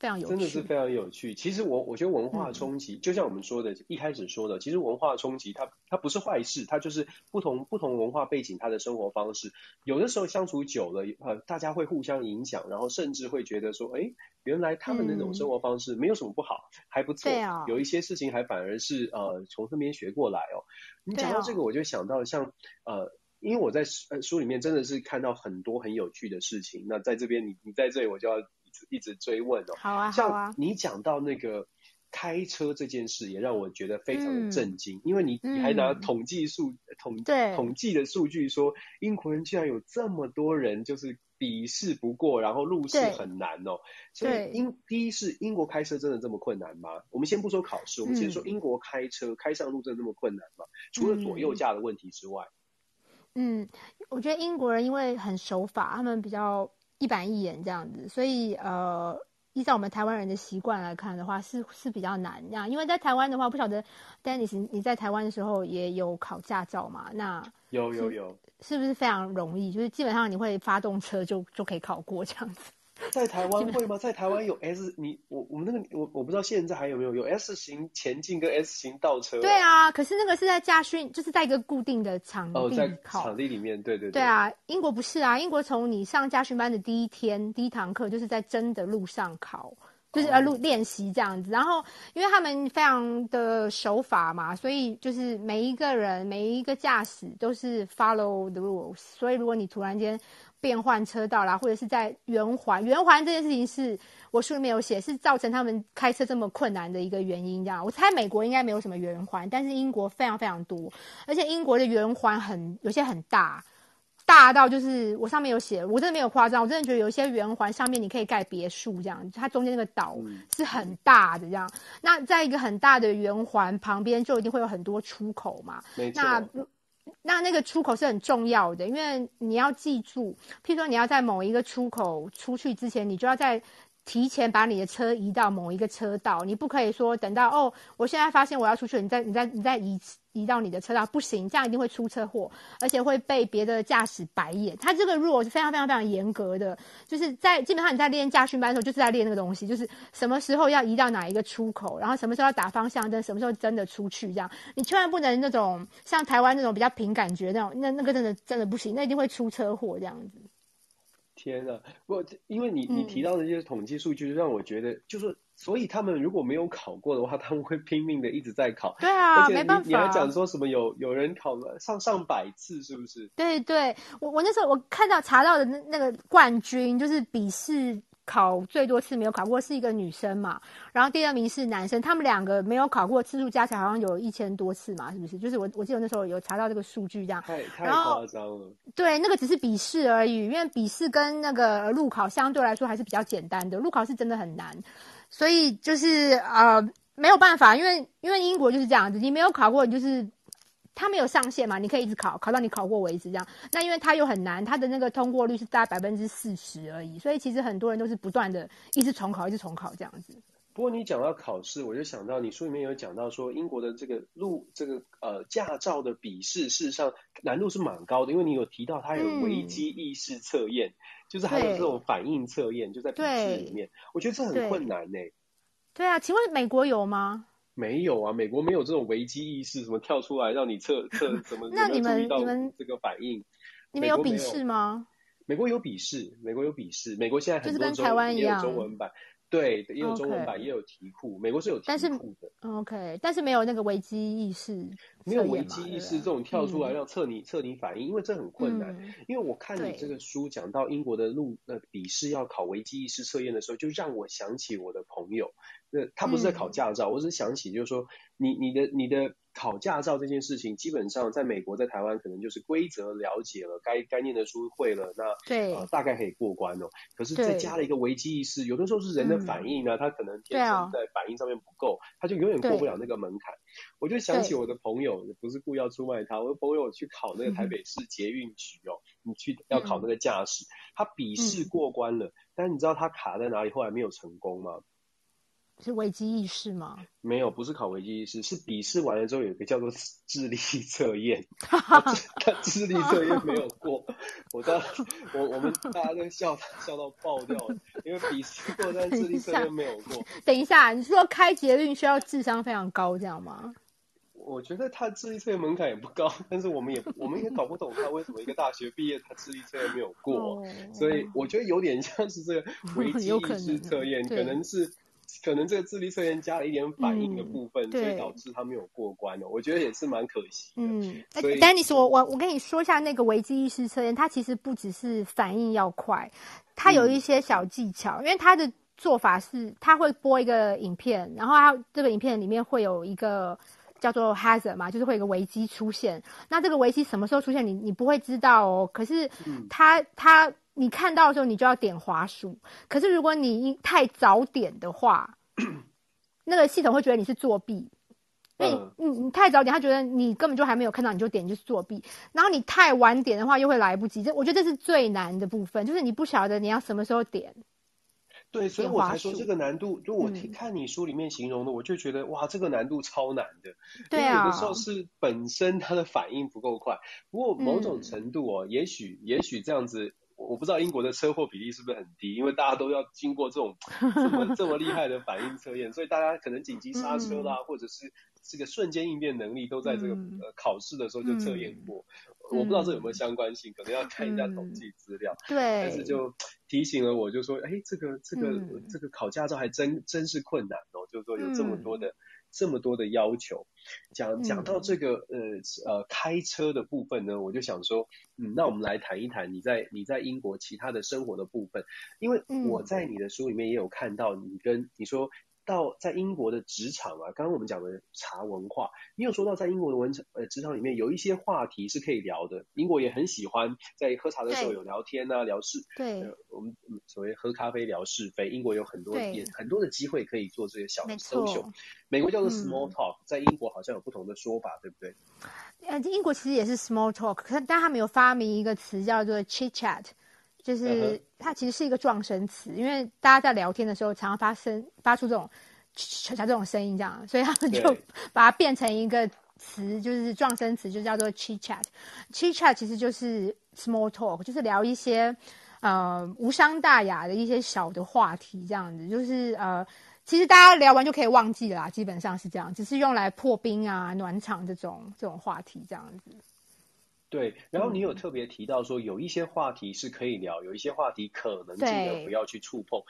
[SPEAKER 2] 非常有趣，
[SPEAKER 1] 真的是非常有趣。其实我我觉得文化冲击，嗯，就像我们说的，一开始说的，其实文化冲击它它不是坏事，它就是不同不同文化背景，它的生活方式，有的时候相处久了，呃，大家会互相影响，然后甚至会觉得说，哎，原来他们那种生活方式没有什么不好，嗯，还不错。有一些事情还反而是呃从那边学过来哦。你讲到这个，我就想到像呃，因为我在书里面真的是看到很多很有趣的事情。那在这边，你你在这里，我就要。一直追问哦，
[SPEAKER 2] 好啊。
[SPEAKER 1] 像你讲到那个开车这件事，也让我觉得非常的震惊，嗯、因为你你还拿统计数、嗯、统统计的数据说，英国人居然有这么多人就是笔试不过，然后路试很难哦。所以英第一是英国开车真的这么困难吗？我们先不说考试，我们先说英国开车、嗯、开上路真的这么困难吗？除了左右驾的问题之外，
[SPEAKER 2] 嗯，我觉得英国人因为很守法，他们比较。一板一眼这样子，所以呃，依照我们台湾人的习惯来看的话，是是比较难这样。因为在台湾的话，不晓得 Dennis 你在台湾的时候也有考驾照嘛？那
[SPEAKER 1] 有有有，
[SPEAKER 2] 是不是非常容易？就是基本上你会发动车就就可以考过这样子。
[SPEAKER 1] 在台湾会吗？在台湾有 S，你我我们那个我我不知道现在还有没有有 S 型前进跟 S 型倒车。
[SPEAKER 2] 对啊，可是那个是在驾训，就是在一个固定的场地考。
[SPEAKER 1] 哦，在场地里面，对对对。
[SPEAKER 2] 对啊，英国不是啊，英国从你上驾训班的第一天第一堂课就是在真的路上考，就是要路练习这样子。然后因为他们非常的守法嘛，所以就是每一个人每一个驾驶都是 follow the rules。所以如果你突然间。变换车道啦，或者是在圆环，圆环这件事情是我书里面有写，是造成他们开车这么困难的一个原因。这样，我猜美国应该没有什么圆环，但是英国非常非常多，而且英国的圆环很有些很大，大到就是我上面有写，我真的没有夸张，我真的觉得有一些圆环上面你可以盖别墅这样，它中间那个岛是很大的这样。那在一个很大的圆环旁边，就一定会有很多出口嘛。那那那个出口是很重要的，因为你要记住，譬如说你要在某一个出口出去之前，你就要在提前把你的车移到某一个车道，你不可以说等到哦，我现在发现我要出去，你再你再你再移移到你的车道，不行，这样一定会出车祸，而且会被别的驾驶白眼。他这个 rule 是非常非常非常严格的，就是在基本上你在练驾训班的时候就是在练那个东西，就是什么时候要移到哪一个出口，然后什么时候要打方向灯，什么时候真的出去，这样你千万不能那种像台湾那种比较凭感觉那种，那那个真的真的不行，那一定会出车祸这样子。
[SPEAKER 1] 天啊！不，因为你你提到的这些统计数据，让我觉得、嗯、就是，所以他们如果没有考过的话，他们会拼命的一直在考。
[SPEAKER 2] 对啊，
[SPEAKER 1] 而且你
[SPEAKER 2] 没办法。
[SPEAKER 1] 你还讲说什么有有人考了上上百次，是不是？
[SPEAKER 2] 对对，我我那时候我看到查到的那那个冠军就是笔试。考最多次没有考过是一个女生嘛，然后第二名是男生，他们两个没有考过次数加起来好像有一千多次嘛，是不是？就是我我记得那时候有查到这个数据这样，
[SPEAKER 1] 太太夸张了。
[SPEAKER 2] 对，那个只是笔试而已，因为笔试跟那个路考相对来说还是比较简单的，路考是真的很难，所以就是呃没有办法，因为因为英国就是这样子，你没有考过，你就是它没有上限嘛，你可以一直考，考到你考过为止这样。那因为它又很难，它的那个通过率是大概百分之四十而已，所以其实很多人都是不断的一直重考，一直重考这样子。
[SPEAKER 1] 不过你讲到考试，我就想到你书里面有讲到说，英国的这个路这个呃驾照的笔试，事实上难度是蛮高的，因为你有提到它有危机意识测验，嗯、就是还有这种反应测验，就在笔试里面，我觉得这很困难呢、欸。
[SPEAKER 2] 对啊，请问美国有吗？
[SPEAKER 1] 没有啊，美国没有这种危机意识，什么跳出来让你测测 什么？
[SPEAKER 2] 那你们你们
[SPEAKER 1] 这个反应，
[SPEAKER 2] 你们有笔试吗？
[SPEAKER 1] 美国有笔试，美国有笔试，美国现在很多
[SPEAKER 2] 就是跟台湾一
[SPEAKER 1] 样，中文版。对，也有中文版也有题库。美国是有题库的。
[SPEAKER 2] OK，但是没有那个危机意识。
[SPEAKER 1] 没有危机意识这种跳出来让测你测、嗯、你反应，因为这很困难。嗯、因为我看你这个书讲到英国的路呃笔试要考危机意识测验的时候，就让我想起我的朋友。那他不是在考驾照，嗯、我是想起就是说你你的你的。考驾照这件事情，基本上在美国、在台湾，可能就是规则了解了，该该念的书会了，那
[SPEAKER 2] 对、
[SPEAKER 1] 呃、大概可以过关哦。可是再加了一个危机意识，有的时候是人的反应呢、啊，嗯、他可能天生在反应上面不够，哦、他就永远过不了那个门槛。我就想起我的朋友，不是故意要出卖他，我的朋友去考那个台北市捷运局哦，嗯、你去要考那个驾驶，他笔试过关了，嗯、但你知道他卡在哪里，后来没有成功吗？
[SPEAKER 2] 是危机意识吗？
[SPEAKER 1] 没有，不是考危机意识，是笔试完了之后有一个叫做智力测验，他智力测验没有过，我知道，我我们大家都笑笑到爆掉了，因为笔试过，但智力测验没有过。
[SPEAKER 2] 等一下，你是说开捷运需要智商非常高这样吗？
[SPEAKER 1] 我觉得他智力测验门槛也不高，但是我们也我们也搞不懂他为什么一个大学毕业他智力测验没有过，哦、所以我觉得有点像是这个 危机意识测验，可能是。可能这个智力测验加了一点反应的部分，嗯、所以导致他没有过关哦。我觉得也是蛮可惜的。嗯，所以
[SPEAKER 2] 丹尼斯，我我我跟你说一下那个危机意识测验，它其实不只是反应要快，它有一些小技巧。嗯、因为它的做法是，它会播一个影片，然后它这个影片里面会有一个叫做 hazard 嘛，就是会有一个危机出现。那这个危机什么时候出现，你你不会知道哦。可是它它。嗯你看到的时候，你就要点滑鼠。可是如果你太早点的话，那个系统会觉得你是作弊，因为你你你太早点，他觉得你根本就还没有看到，你就点就是作弊。然后你太晚点的话，又会来不及。这我觉得这是最难的部分，就是你不晓得你要什么时候点。
[SPEAKER 1] 对，所以我才说这个难度。就我听看你书里面形容的，嗯、我就觉得哇，这个难度超难的。对啊，有的时候是本身它的反应不够快。不过某种程度哦，嗯、也许也许这样子。我不知道英国的车祸比例是不是很低，因为大家都要经过这种这么 这么厉害的反应测验，所以大家可能紧急刹车啦，嗯、或者是这个瞬间应变能力都在这个、嗯、呃考试的时候就测验过。嗯、我不知道这有没有相关性，可能要看一下统计资料。对、嗯，但是就提醒了我，就说，哎，这个这个、嗯、这个考驾照还真真是困难哦，就是说有这么多的。嗯这么多的要求，讲讲到这个呃呃开车的部分呢，我就想说，嗯，那我们来谈一谈你在你在英国其他的生活的部分，因为我在你的书里面也有看到你跟你说。到在英国的职场啊，刚刚我们讲的茶文化，你有说到在英国的文呃职场里面有一些话题是可以聊的。英国也很喜欢在喝茶的时候有聊天啊，聊是对、呃，我们所谓喝咖啡聊是非。英国有很多也很多的机会可以做这些小的 social 美国叫做 small talk，、嗯、在英国好像有不同的说法，对不对？
[SPEAKER 2] 呃，英国其实也是 small talk，可是但他们有发明一个词叫做 chit chat。就是它其实是一个撞声词，因为大家在聊天的时候常常发生，发出这种像这种声音这样，所以他们就 把它变成一个词，就是撞声词，就叫做 chit chat。chit chat 其实就是 small talk，就是聊一些呃无伤大雅的一些小的话题，这样子，就是呃其实大家聊完就可以忘记了啦，基本上是这样，只是用来破冰啊、暖场这种这种话题这样子。
[SPEAKER 1] 对，然后你有特别提到说，有一些话题是可以聊，有一些话题可能尽量不要去触碰。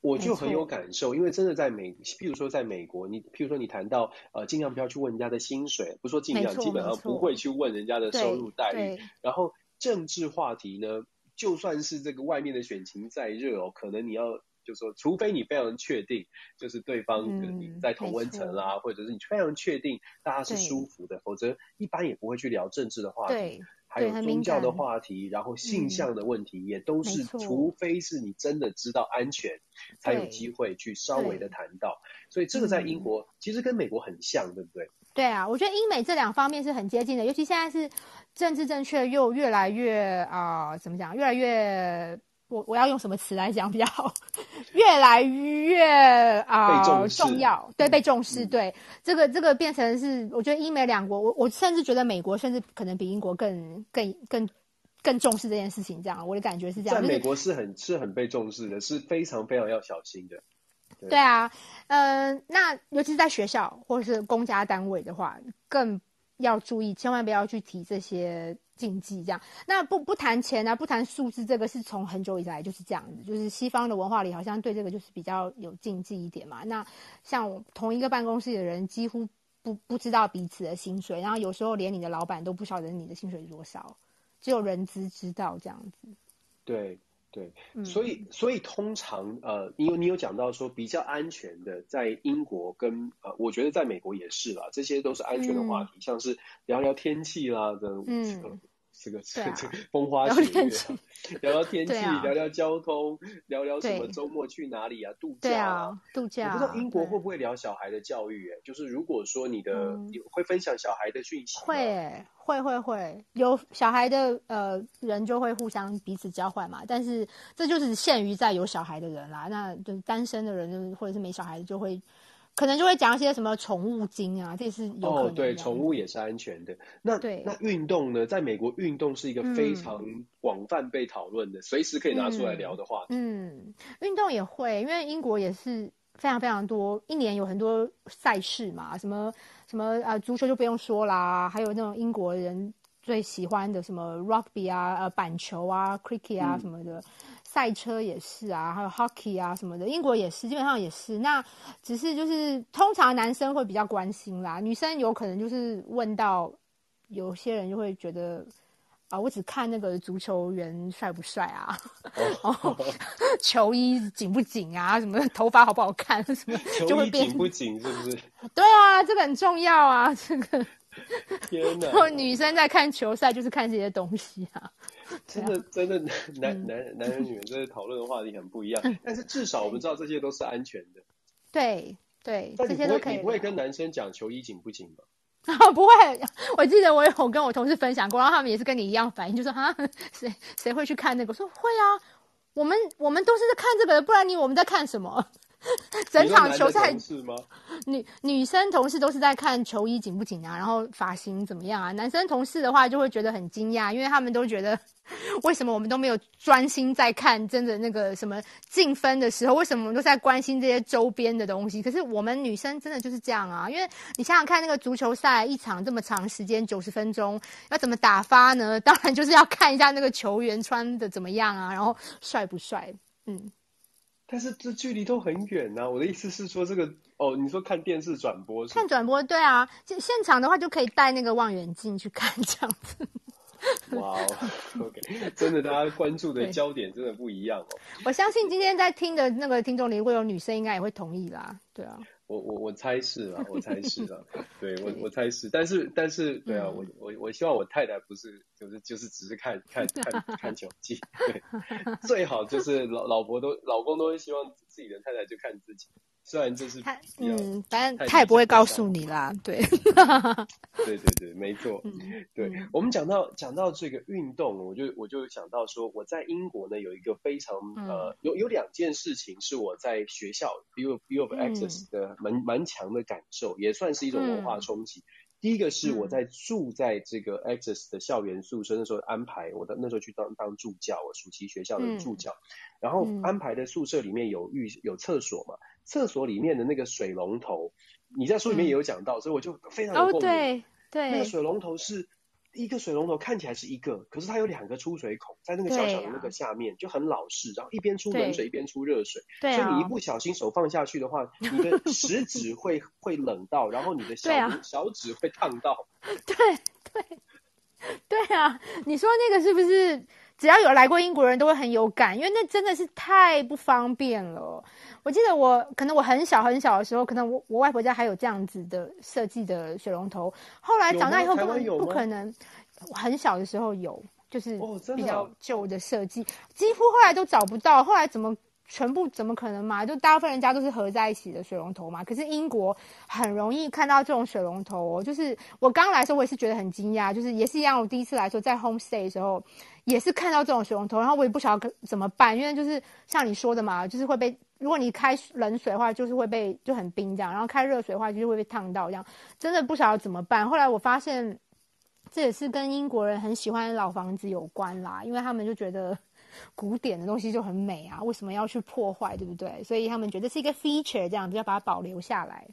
[SPEAKER 1] 我就很有感受，因为真的在美，譬如说在美国，你譬如说你谈到呃，尽量不要去问人家的薪水，不说尽量，基本上不会去问人家的收入待遇。然后政治话题呢，就算是这个外面的选情再热哦，可能你要。就是说，除非你非常确定，就是对方跟你在同温层啦，嗯、或者是你非常确定大家是舒服的，否则一般也不会去聊政治的话题，对还有宗教的话题，然后性向的问题，也都是，嗯、除非是你真的知道安全，才有机会去稍微的谈到。所以这个在英国其实跟美国很像，对不对？
[SPEAKER 2] 对啊，我觉得英美这两方面是很接近的，尤其现在是政治正确又越来越啊、呃，怎么讲？越来越，我我要用什么词来讲比较好？越来越啊、呃、重要，对，被重视，嗯、对，这个这个变成是，我觉得英美两国，我我甚至觉得美国甚至可能比英国更更更更重视这件事情，这样我的感觉是这样。
[SPEAKER 1] 在美国是很是很被重视的，是非常非常要小心的。
[SPEAKER 2] 对，对啊，呃，那尤其是在学校或者是公家单位的话，更要注意，千万不要去提这些禁忌。这样，那不不谈钱啊，不谈数字，这个是从很久以来就是这样子，就是西方的文化里好像对这个就是比较有禁忌一点嘛。那像同一个办公室的人，几乎不不知道彼此的薪水，然后有时候连你的老板都不晓得你的薪水是多少，只有人资知道这样子。
[SPEAKER 1] 对。对，所以所以通常呃，你有你有讲到说比较安全的，在英国跟呃，我觉得在美国也是啦，这些都是安全的话题，嗯、像是聊聊天气啦的，嗯。这个这个风花雪月，聊聊天气，聊聊交通，聊聊什么周末去哪里啊？度假啊，度假。我不知道英国会不会聊小孩的教育？哎，就是如果说你的你会分享小孩的讯息，
[SPEAKER 2] 会会会会有小孩的呃人就会互相彼此交换嘛。但是这就是限于在有小孩的人啦，那就是单身的人或者是没小孩的就会。可能就会讲一些什么宠物经啊，这是。
[SPEAKER 1] 哦，对，宠物也是安全的。那对，那运动呢？在美国，运动是一个非常广泛被讨论的，嗯、随时可以拿出来聊的话题。
[SPEAKER 2] 嗯，运动也会，因为英国也是非常非常多，一年有很多赛事嘛，什么什么呃，足球就不用说啦，还有那种英国人最喜欢的什么 rugby 啊，呃，板球啊，cricket 啊什么的。嗯赛车也是啊，还有 hockey 啊什么的，英国也是，基本上也是。那只是就是通常男生会比较关心啦，女生有可能就是问到，有些人就会觉得啊，我只看那个足球员帅不帅啊，哦，oh. 球衣紧不紧啊，什么头发好不好看，什么 就会变
[SPEAKER 1] 紧不紧是不是？
[SPEAKER 2] 对啊，这个很重要啊，这个。
[SPEAKER 1] 天哪！
[SPEAKER 2] 然后女生在看球赛就是看这些东西啊。
[SPEAKER 1] 真的，真的，男男男人女人这些讨论的话题很不一样，但是至少我们知道这些都是安全的。
[SPEAKER 2] 对对，
[SPEAKER 1] 这些都可以。你不会跟男生讲球衣紧不紧吗？
[SPEAKER 2] 啊，不会。我记得我有跟我同事分享过，然后他们也是跟你一样反应，就说哈，谁谁会去看那个？我说会啊，我们我们都是在看这个的，不然你我们在看什么？整场球赛，女女生同事都是在看球衣紧不紧啊，然后发型怎么样啊？男生同事的话就会觉得很惊讶，因为他们都觉得为什么我们都没有专心在看真的那个什么进分的时候，为什么我们都在关心这些周边的东西？可是我们女生真的就是这样啊，因为你想想看，那个足球赛一场这么长时间九十分钟，要怎么打发呢？当然就是要看一下那个球员穿的怎么样啊，然后帅不帅？嗯。
[SPEAKER 1] 但是这距离都很远呐、啊，我的意思是说，这个哦，你说看电视转播
[SPEAKER 2] 看转播对啊，现现场的话就可以带那个望远镜去看这样子。
[SPEAKER 1] 哇哦，OK，真的，大家关注的焦点真的不一样哦。
[SPEAKER 2] 我相信今天在听的那个听众里，如果有女生，应该也会同意啦，对啊。
[SPEAKER 1] 我我我猜是啊，我猜是啊，对我我猜是，但是但是对啊，嗯、我我我希望我太太不是就是就是只是看看 看看球技，对，最好就是老老婆都老公都会希望自己的太太就看自己。虽然这是他，
[SPEAKER 2] 嗯，反正他也不会告诉你啦，对，
[SPEAKER 1] 对对对，没错，对，我们讲到讲到这个运动，我就我就想到说，我在英国呢有一个非常呃，有有两件事情是我在学校 view view of access 的蛮蛮强的感受，也算是一种文化冲击。第一个是我在住在这个 Access 的校园宿舍，那时候安排我的那时候去当当助教，我暑期学校的助教，然后安排的宿舍里面有浴有厕所嘛。厕所里面的那个水龙头，你在书里面也有讲到，嗯、所以我就非常有共鸣。哦，对对，那个水龙头是一个水龙头，看起来是一个，可是它有两个出水孔，在那个小小的那个下面，啊、就很老式，然后一边出冷水，一边出热水，对所以你一不小心手放下去的话，你的 食指会会冷到，然后你的小、啊、小指会烫到。
[SPEAKER 2] 对对对啊，你说那个是不是？只要有来过英国人都会很有感，因为那真的是太不方便了。我记得我可能我很小很小的时候，可能我我外婆家还有这样子的设计的水龙头。后来长大以后不不可能，很小的时候有，就是比较旧的设计，几乎后来都找不到。后来怎么全部怎么可能嘛？就大部分人家都是合在一起的水龙头嘛。可是英国很容易看到这种水龙头哦。就是我刚来的时候，我也是觉得很惊讶，就是也是一样。我第一次来说，在 home stay 的时候，也是看到这种水龙头，然后我也不晓得怎么办，因为就是像你说的嘛，就是会被如果你开冷水的话，就是会被就很冰这样；然后开热水的话，就是会被烫到这样。真的不晓得怎么办。后来我发现，这也是跟英国人很喜欢老房子有关啦，因为他们就觉得。古典的东西就很美啊，为什么要去破坏，对不对？所以他们觉得是一个 feature，这样子要把它保留下来。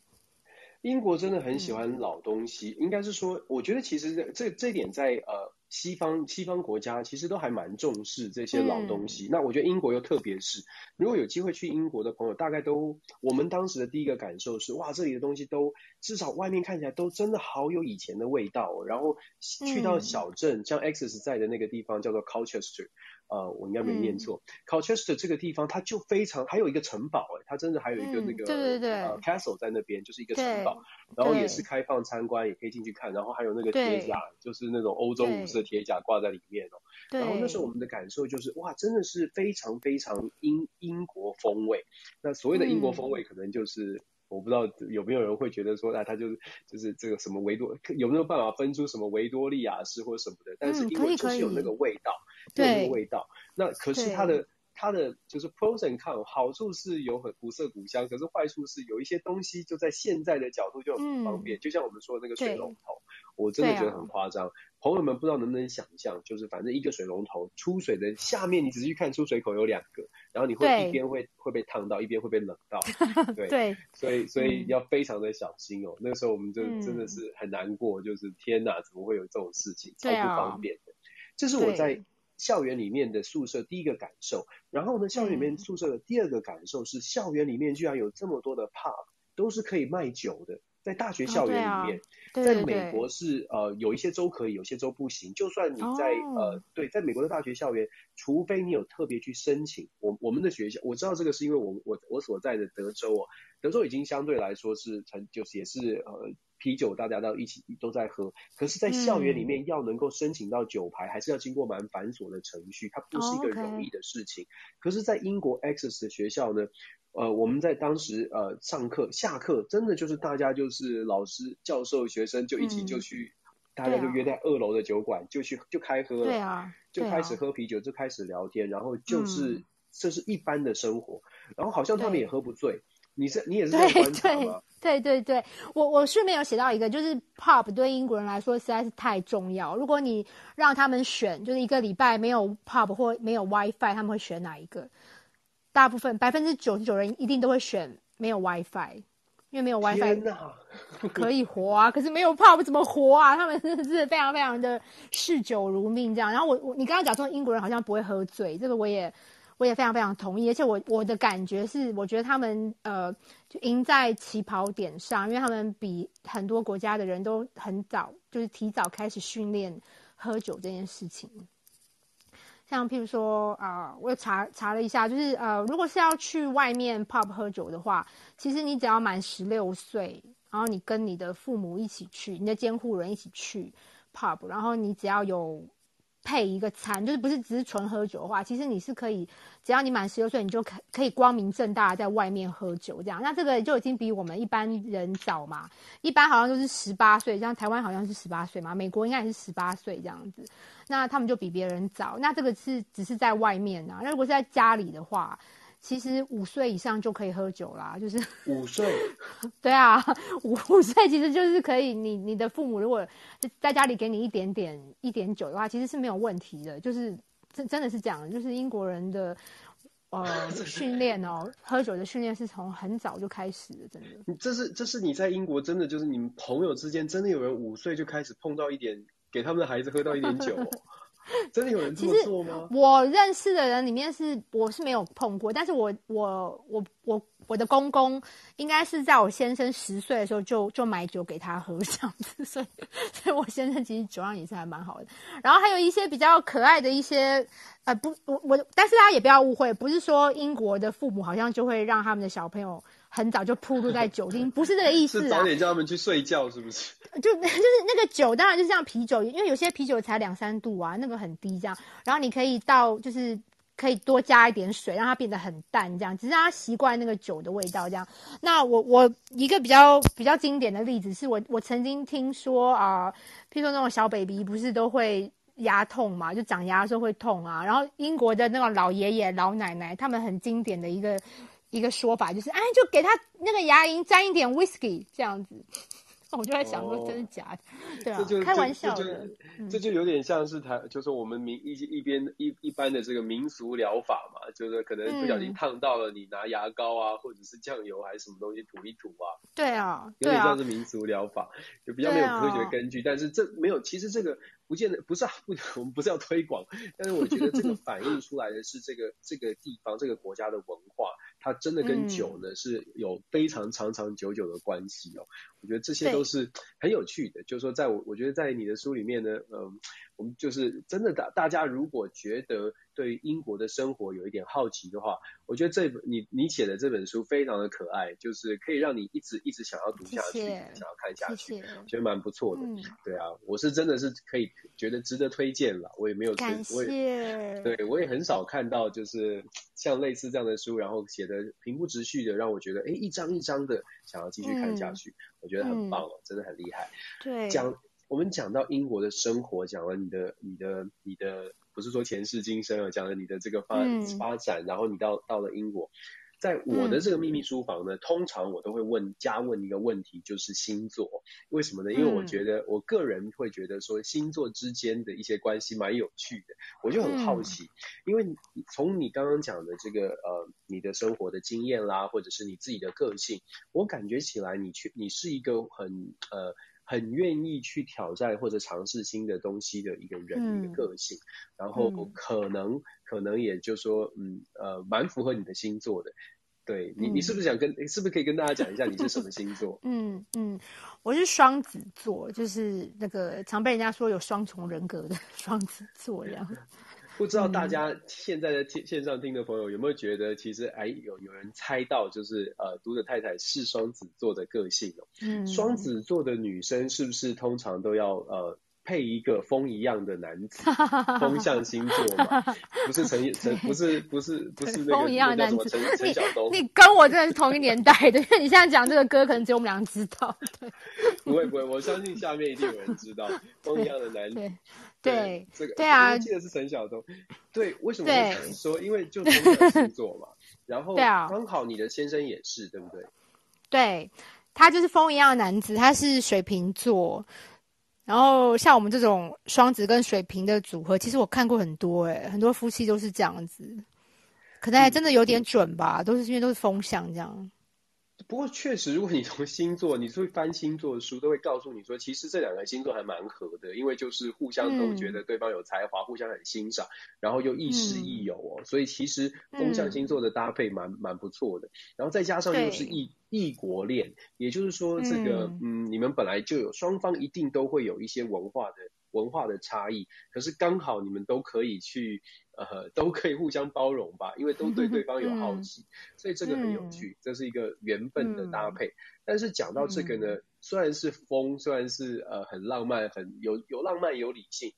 [SPEAKER 1] 英国真的很喜欢老东西，嗯、应该是说，我觉得其实这这这点在呃西方西方国家其实都还蛮重视这些老东西。嗯、那我觉得英国又特别是，如果有机会去英国的朋友，大概都我们当时的第一个感受是，哇，这里的东西都至少外面看起来都真的好有以前的味道、哦。然后去到小镇，嗯、像 Access 在的那个地方叫做 Colchester。呃，我应该没念错。Colchester 这个地方，它就非常还有一个城堡，哎，它真的还有一个那个、嗯、对对对呃 castle 在那边，就是一个城堡，然后也是开放参观，也可以进去看，然后还有那个铁甲，就是那种欧洲武士的铁甲挂在里面哦。然后那时候我们的感受就是，哇，真的是非常非常英英国风味。那所谓的英国风味，可能就是。嗯我不知道有没有人会觉得说，啊，他就是就是这个什么维多，有没有办法分出什么维多利亚式或什么的？但是因为就是有那个味道，有那个味道。那可是它的它的就是 pros and cons，好处是有很古色古香，可是坏处是有一些东西就在现在的角度就很不方便。就像我们说的那个水龙头，我真的觉得很夸张。朋友们不知道能不能想象，就是反正一个水龙头出水的下面，你仔细看出水口有两个，然后你会一边会会被烫到，一边会被冷到，对，对，所以所以要非常的小心哦。那个时候我们就真的是很难过，就是天哪，怎么会有这种事情，超不方便的。这是我在校园里面的宿舍第一个感受。然后呢，校园里面宿舍的第二个感受是，校园里面居然有这么多的 pub，都是可以卖酒的。在大学校园里面，在美国是呃有一些州可以，有些州不行。就算你在呃对，在美国的大学校园，除非你有特别去申请，我我们的学校我知道这个是因为我我我所在的德州哦，德州已经相对来说是成就是也是呃啤酒大家都一起都在喝，可是，在校园里面要能够申请到酒牌，还是要经过蛮繁琐的程序，它不是一个容易的事情。可是，在英国 Access 的学校呢？呃，我们在当时呃上课下课，真的就是大家就是老师、教授、学生就一起就去，嗯、大家就约在二楼的酒馆，就去就开喝了，对啊，就开始喝啤酒，就开始聊天，然后就是、嗯、这是一般的生活，然后好像他们也喝不醉，你是你也是在观察吗？
[SPEAKER 2] 对对对，我我顺便有写到一个，就是 pub 对英国人来说实在是太重要。如果你让他们选，就是一个礼拜没有 pub 或没有 WiFi，他们会选哪一个？大部分百分之九十九人一定都会选没有 WiFi，因为没有 WiFi 可以活啊。可是没有 pub 怎么活啊？他们真的是非常非常的嗜酒如命这样。然后我我你刚刚讲说英国人好像不会喝醉，这个我也我也非常非常同意。而且我我的感觉是，我觉得他们呃就赢在起跑点上，因为他们比很多国家的人都很早，就是提早开始训练喝酒这件事情。像譬如说啊、我查查了一下，就是呃，如果是要去外面 pub 喝酒的话，其实你只要满十六岁，然后你跟你的父母一起去，你的监护人一起去 pub，然后你只要有。配一个餐，就是不是只是纯喝酒的话，其实你是可以，只要你满十六岁，你就可可以光明正大的在外面喝酒这样。那这个就已经比我们一般人早嘛，一般好像都是十八岁，像台湾好像是十八岁嘛，美国应该也是十八岁这样子。那他们就比别人早。那这个是只是在外面啊，那如果是在家里的话。其实五岁以上就可以喝酒啦，就是
[SPEAKER 1] 五岁，
[SPEAKER 2] 对啊，五五岁其实就是可以，你你的父母如果在家里给你一点点一点酒的话，其实是没有问题的，就是真真的是这样，就是英国人的呃 训练哦，喝酒的训练是从很早就开始的，真的。
[SPEAKER 1] 这是这是你在英国真的就是你们朋友之间真的有人五岁就开始碰到一点，给他们的孩子喝到一点酒哦。真的有人这么做吗？
[SPEAKER 2] 我认识的人里面是我是没有碰过，但是我我我我我的公公应该是在我先生十岁的时候就就买酒给他喝这样子，所以所以我先生其实酒量也是还蛮好的。然后还有一些比较可爱的一些呃不我我，但是大家也不要误会，不是说英国的父母好像就会让他们的小朋友。很早就暴露在酒精，不是这个意思啊。
[SPEAKER 1] 是早点叫他们去睡觉，是不是？
[SPEAKER 2] 就就是那个酒，当然就是像啤酒，因为有些啤酒才两三度啊，那个很低这样。然后你可以到就是可以多加一点水，让它变得很淡，这样，只是让它习惯那个酒的味道，这样。那我我一个比较比较经典的例子是我我曾经听说啊、呃，譬如说那种小 baby 不是都会牙痛嘛，就长牙的时候会痛啊。然后英国的那种老爷爷老奶奶，他们很经典的一个一个说法就是，哎，就给他那个牙龈沾一点 whisky 这样子。我就在想说，真的假的？哦、对啊，开玩笑的。这就，
[SPEAKER 1] 有点像是台，就是我们民一一边一一般的这个民俗疗法嘛，就是可能不小心烫到了，你拿牙膏啊，嗯、或者是酱油还是什么东西涂一涂啊。
[SPEAKER 2] 对啊，
[SPEAKER 1] 有点像是民俗疗法，就比较没有科学根据。但是这没有，其实这个不见得不是啊，不，我们不是要推广，但是我觉得这个反映出来的是这个这个地方这个国家的文化。它真的跟酒呢是有非常长长久久的关系哦，我觉得这些都是很有趣的。就是说，在我我觉得在你的书里面呢，嗯，我们就是真的大大家如果觉得对英国的生活有一点好奇的话，我觉得这本你你写的这本书非常的可爱，就是可以让你一直一直想要读下去，
[SPEAKER 2] 谢谢
[SPEAKER 1] 想要看下去，觉得蛮不错的。
[SPEAKER 2] 嗯、
[SPEAKER 1] 对啊，我是真的是可以觉得值得推荐了。我也没有推，我也对我也很少看到就是像类似这样的书，然后写的。平铺直叙的，让我觉得，哎，一张一张的想要继续看下去，嗯、我觉得很棒哦，嗯、真的很厉害。
[SPEAKER 2] 对，
[SPEAKER 1] 讲我们讲到英国的生活，讲了你的、你的、你的，不是说前世今生啊，讲了你的这个发、嗯、发展，然后你到到了英国。在我的这个秘密书房呢，嗯、通常我都会问加问一个问题，就是星座。为什么呢？因为我觉得我个人会觉得说星座之间的一些关系蛮有趣的，我就很好奇。嗯、因为从你刚刚讲的这个呃，你的生活的经验啦，或者是你自己的个性，我感觉起来你去你是一个很呃很愿意去挑战或者尝试新的东西的一个人的一个个性，嗯、然后可能。可能也就是说，嗯，呃，蛮符合你的星座的。对你，你是不是想跟，嗯、是不是可以跟大家讲一下你是什么星座？嗯
[SPEAKER 2] 嗯，我是双子座，就是那个常被人家说有双重人格的双子座这样。
[SPEAKER 1] 不知道大家现在在线上听的朋友有没有觉得，其实哎，有有人猜到，就是呃，读者太太是双子座的个性哦。嗯，双子座的女生是不是通常都要呃？配一个风一样的男子，风象星座嘛，不是陈陈，不是不是不是那个那叫什么陈陈晓东，
[SPEAKER 2] 你跟我真的是同一年代的，因为你现在讲这个歌，可能只有我们俩知道。对，
[SPEAKER 1] 不会不会，我相信下面一定有人知道风一样的男子。
[SPEAKER 2] 对对
[SPEAKER 1] 这个
[SPEAKER 2] 对啊，
[SPEAKER 1] 我记得是陈晓东。对，为什么说？因为就风象星座嘛，然后刚好你的先生也是，对不对？
[SPEAKER 2] 对，他就是风一样的男子，他是水瓶座。然后像我们这种双子跟水瓶的组合，其实我看过很多诶、欸，很多夫妻都是这样子，可能还真的有点准吧，嗯、都是因为都是风向这样。
[SPEAKER 1] 不过确实，如果你从星座，你会翻星座的书，都会告诉你说，其实这两个星座还蛮合的，因为就是互相都觉得对方有才华，嗯、互相很欣赏，然后又亦师亦友哦，嗯、所以其实风象星座的搭配蛮蛮不错的。然后再加上又是异异对国恋，也就是说，这个嗯，嗯，你们本来就有双方一定都会有一些文化的。文化的差异，可是刚好你们都可以去，呃，都可以互相包容吧，因为都对对方有好 奇，嗯、所以这个很有趣，嗯、这是一个缘分的搭配。嗯、但是讲到这个呢，嗯、虽然是风，虽然是呃很浪漫，很有有浪漫有理性，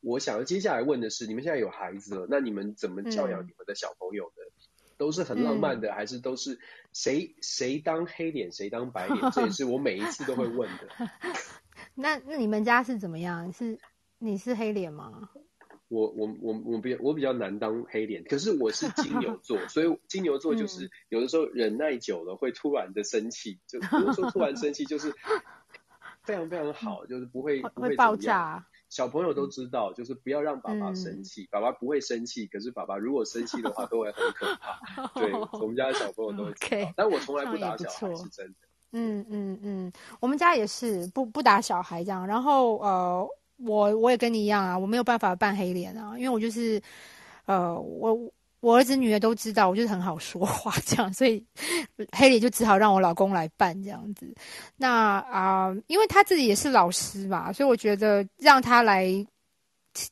[SPEAKER 1] 我想要接下来问的是，你们现在有孩子了，那你们怎么教养你们的小朋友呢？嗯、都是很浪漫的，嗯、还是都是谁谁当黑脸谁当白脸？这也是我每一次都会问的。
[SPEAKER 2] 那那你们家是怎么样？是你是黑脸吗？
[SPEAKER 1] 我我我我比我比较难当黑脸，可是我是金牛 座，所以金牛座就是有的时候忍耐久了会突然的生气，嗯、就不是说突然生气，就是 非常非常好，就是不会不会
[SPEAKER 2] 爆炸。
[SPEAKER 1] 小朋友都知道，就是不要让爸爸生气，嗯、爸爸不会生气，可是爸爸如果生气的话，都会很可怕。对，我们家的小朋友都会知道，Okay, 但我从来不打小孩，是真的。
[SPEAKER 2] 嗯嗯嗯，我们家也是不不打小孩这样。然后呃，我我也跟你一样啊，我没有办法扮黑脸啊，因为我就是呃，我我儿子女儿都知道我就是很好说话 这样，所以黑脸就只好让我老公来扮这样子。那啊、因为他自己也是老师嘛，所以我觉得让他来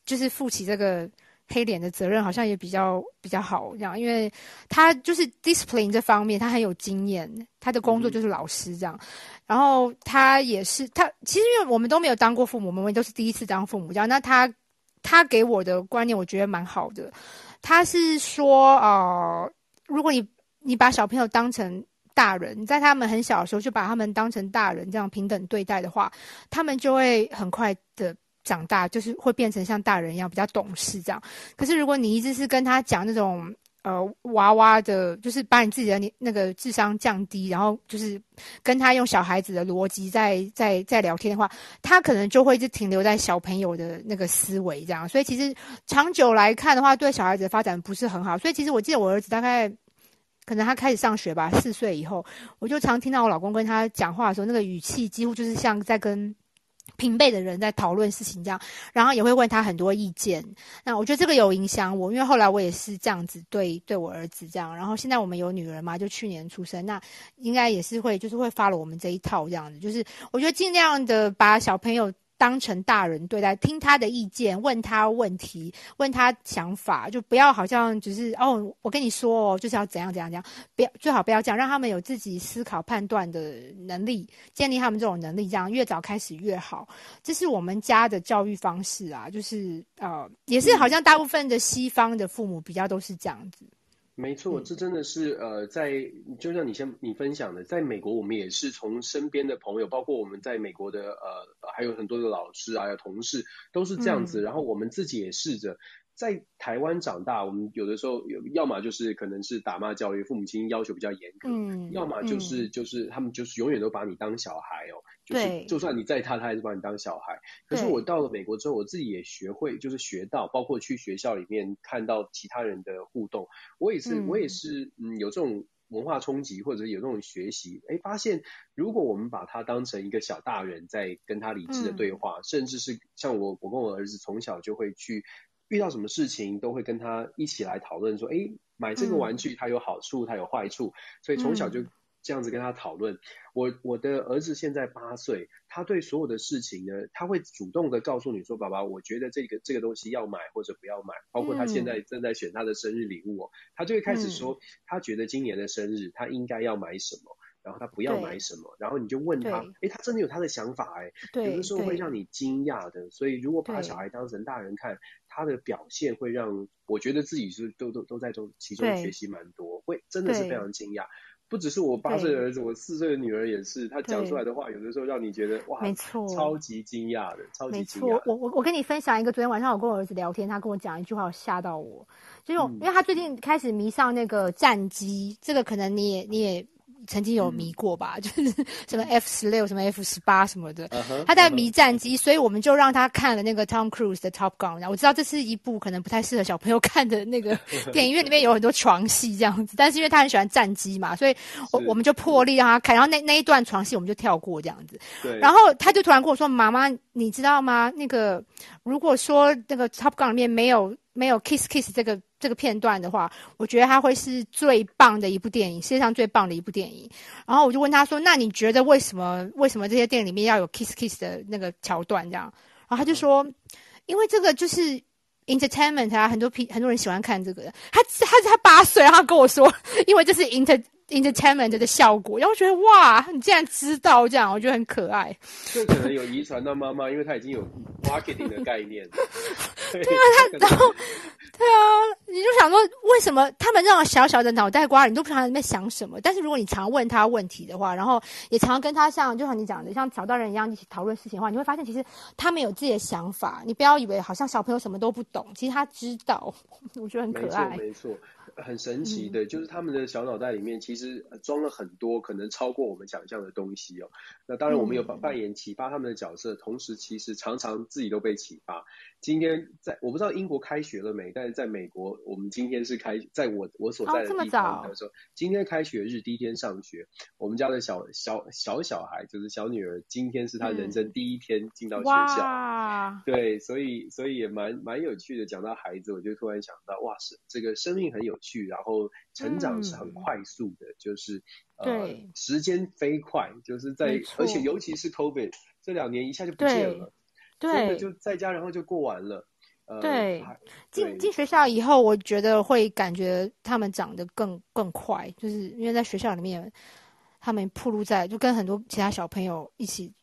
[SPEAKER 2] 就是负起这个。黑脸的责任好像也比较比较好，这样，因为他就是 discipline 这方面他很有经验，他的工作就是老师这样，嗯、然后他也是他其实因为我们都没有当过父母，我们都是第一次当父母这样，那他他给我的观念我觉得蛮好的，他是说，呃，如果你你把小朋友当成大人，在他们很小的时候就把他们当成大人这样平等对待的话，他们就会很快的长大，就是会变成像大人一样比较懂事这样。可是如果你一直是跟他讲那种。呃，娃娃的，就是把你自己的那个智商降低，然后就是跟他用小孩子的逻辑在在在聊天的话，他可能就会一直停留在小朋友的那个思维这样。所以其实长久来看的话，对小孩子的发展不是很好。所以其实我记得我儿子大概可能他开始上学吧，四岁以后，我就常听到我老公跟他讲话的时候，那个语气几乎就是像在跟。平辈的人在讨论事情这样，然后也会问他很多意见。那我觉得这个有影响我，因为后来我也是这样子对对我儿子这样。然后现在我们有女儿嘛，就去年出生，那应该也是会就是会发了我们这一套这样子。就是我觉得尽量的把小朋友。当成大人对待，听他的意见，问他问题，问他想法，就不要好像只是哦，我跟你说哦，就是要怎样怎样怎样，不要最好不要这样，让他们有自己思考判断的能力，建立他们这种能力，这样越早开始越好。这是我们家的教育方式啊，就是呃，也是好像大部分的西方的父母比较都是这样子。
[SPEAKER 1] 没错，这真的是呃，在就像你先你分享的，在美国我们也是从身边的朋友，包括我们在美国的呃，还有很多的老师啊，还有同事都是这样子，嗯、然后我们自己也试着。在台湾长大，我们有的时候有，要么就是可能是打骂教育，父母亲要求比较严格，嗯，要么就是、嗯、就是他们就是永远都把你当小孩哦，就是就算你再他，他还是把你当小孩。可是我到了美国之后，我自己也学会，就是学到，包括去学校里面看到其他人的互动，我也是、嗯、我也是嗯有这种文化冲击，或者有这种学习，哎，发现如果我们把他当成一个小大人在跟他理智的对话，嗯、甚至是像我我跟我儿子从小就会去。遇到什么事情都会跟他一起来讨论，说，哎，买这个玩具它有好处，它有坏处，所以从小就这样子跟他讨论。我我的儿子现在八岁，他对所有的事情呢，他会主动的告诉你说，爸爸，我觉得这个这个东西要买或者不要买。包括他现在正在选他的生日礼物哦，他就会开始说，他觉得今年的生日他应该要买什么。然后他不要买什么，然后你就问他，哎，他真的有他的想法哎，有的时候会让你惊讶的。所以如果把小孩当成大人看，他的表现会让我觉得自己是都都都在中其中学习蛮多，会真的是非常惊讶。不只是我八岁的儿子，我四岁的女儿也是，他讲出来的话，有的时候让你觉得哇，没错，超级惊讶的，超级惊讶。我我我跟你分享一个，昨天晚上我跟我儿子聊天，他跟我讲一句话，吓到我，就是因为他最近开始迷上那个战机，这个可能你也你也。曾经有迷过吧，嗯、就是什么 F 十六、什么 F 十八什么的，uh -huh, 他在迷战机，uh -huh. 所以我们就让他看了那个 Tom Cruise 的 Top Gun。然后我知道这是一部可能不太适合小朋友看的那 个电影院，里面有很多床戏这样子。但是因为他很喜欢战机嘛，所以我我们就破例让他看。然后那那一段床戏我们就跳过这样子。对。然后他就突然跟我说：“妈妈，你知道吗？那个如果说那个 Top Gun 里面没有没有 Kiss Kiss 这个。”这个片段的话，我觉得它会是最棒的一部电影，世界上最棒的一部电影。然后我就问他说：“那你觉得为什么？为什么这些电影里面要有 kiss kiss 的那个桥段？这样？”然后他就说：“因为这个就是 entertainment 啊，很多很多人喜欢看这个。”他他他八岁，然后他跟我说：“因为这是 inter。” Entertainment 的效果，然后觉得哇，你竟然知道这样，我觉得很可爱。这可能有遗传到妈妈，因为她已经有 marketing 的概念。
[SPEAKER 2] 对啊，他然后对啊，你就想说，为什么他们这种小小的脑袋瓜，你都不知道他在想什么？但是如果你常问他问题的话，然后也常跟他像，就像你讲的，像小大人一样一起讨论事情的话，你会发现其实他们有自己的想法。你不要以为好像小朋友什么都不懂，其实他知道。我觉得很可爱，
[SPEAKER 1] 没错。没错很神奇的，就是他们的小脑袋里面其实装了很多可能超过我们想象的东西哦。那当然，我们有扮演启发他们的角色，同时其实常常自己都被启发。今天在我不知道英国开学了没，但是在美国，我们今天是开，在我我所在的地方的时候，今天开学日第一天上学，我们家的小小小小孩就是小女儿，今天是她人生第一天进到学校，对，所以所以也蛮蛮有趣的。讲到孩子，我就突然想到，哇，是这个生命很有趣，然后成长是很快速的，嗯、就是呃，时间飞快，就是在而且尤其是 COVID 这两年一下就不见了。对，就在家，然后就过完了。呃、对，
[SPEAKER 2] 进进学校以后，我觉得会感觉他们长得更更快，就是因为在学校里面，他们暴露在就跟很多其他小朋友一起，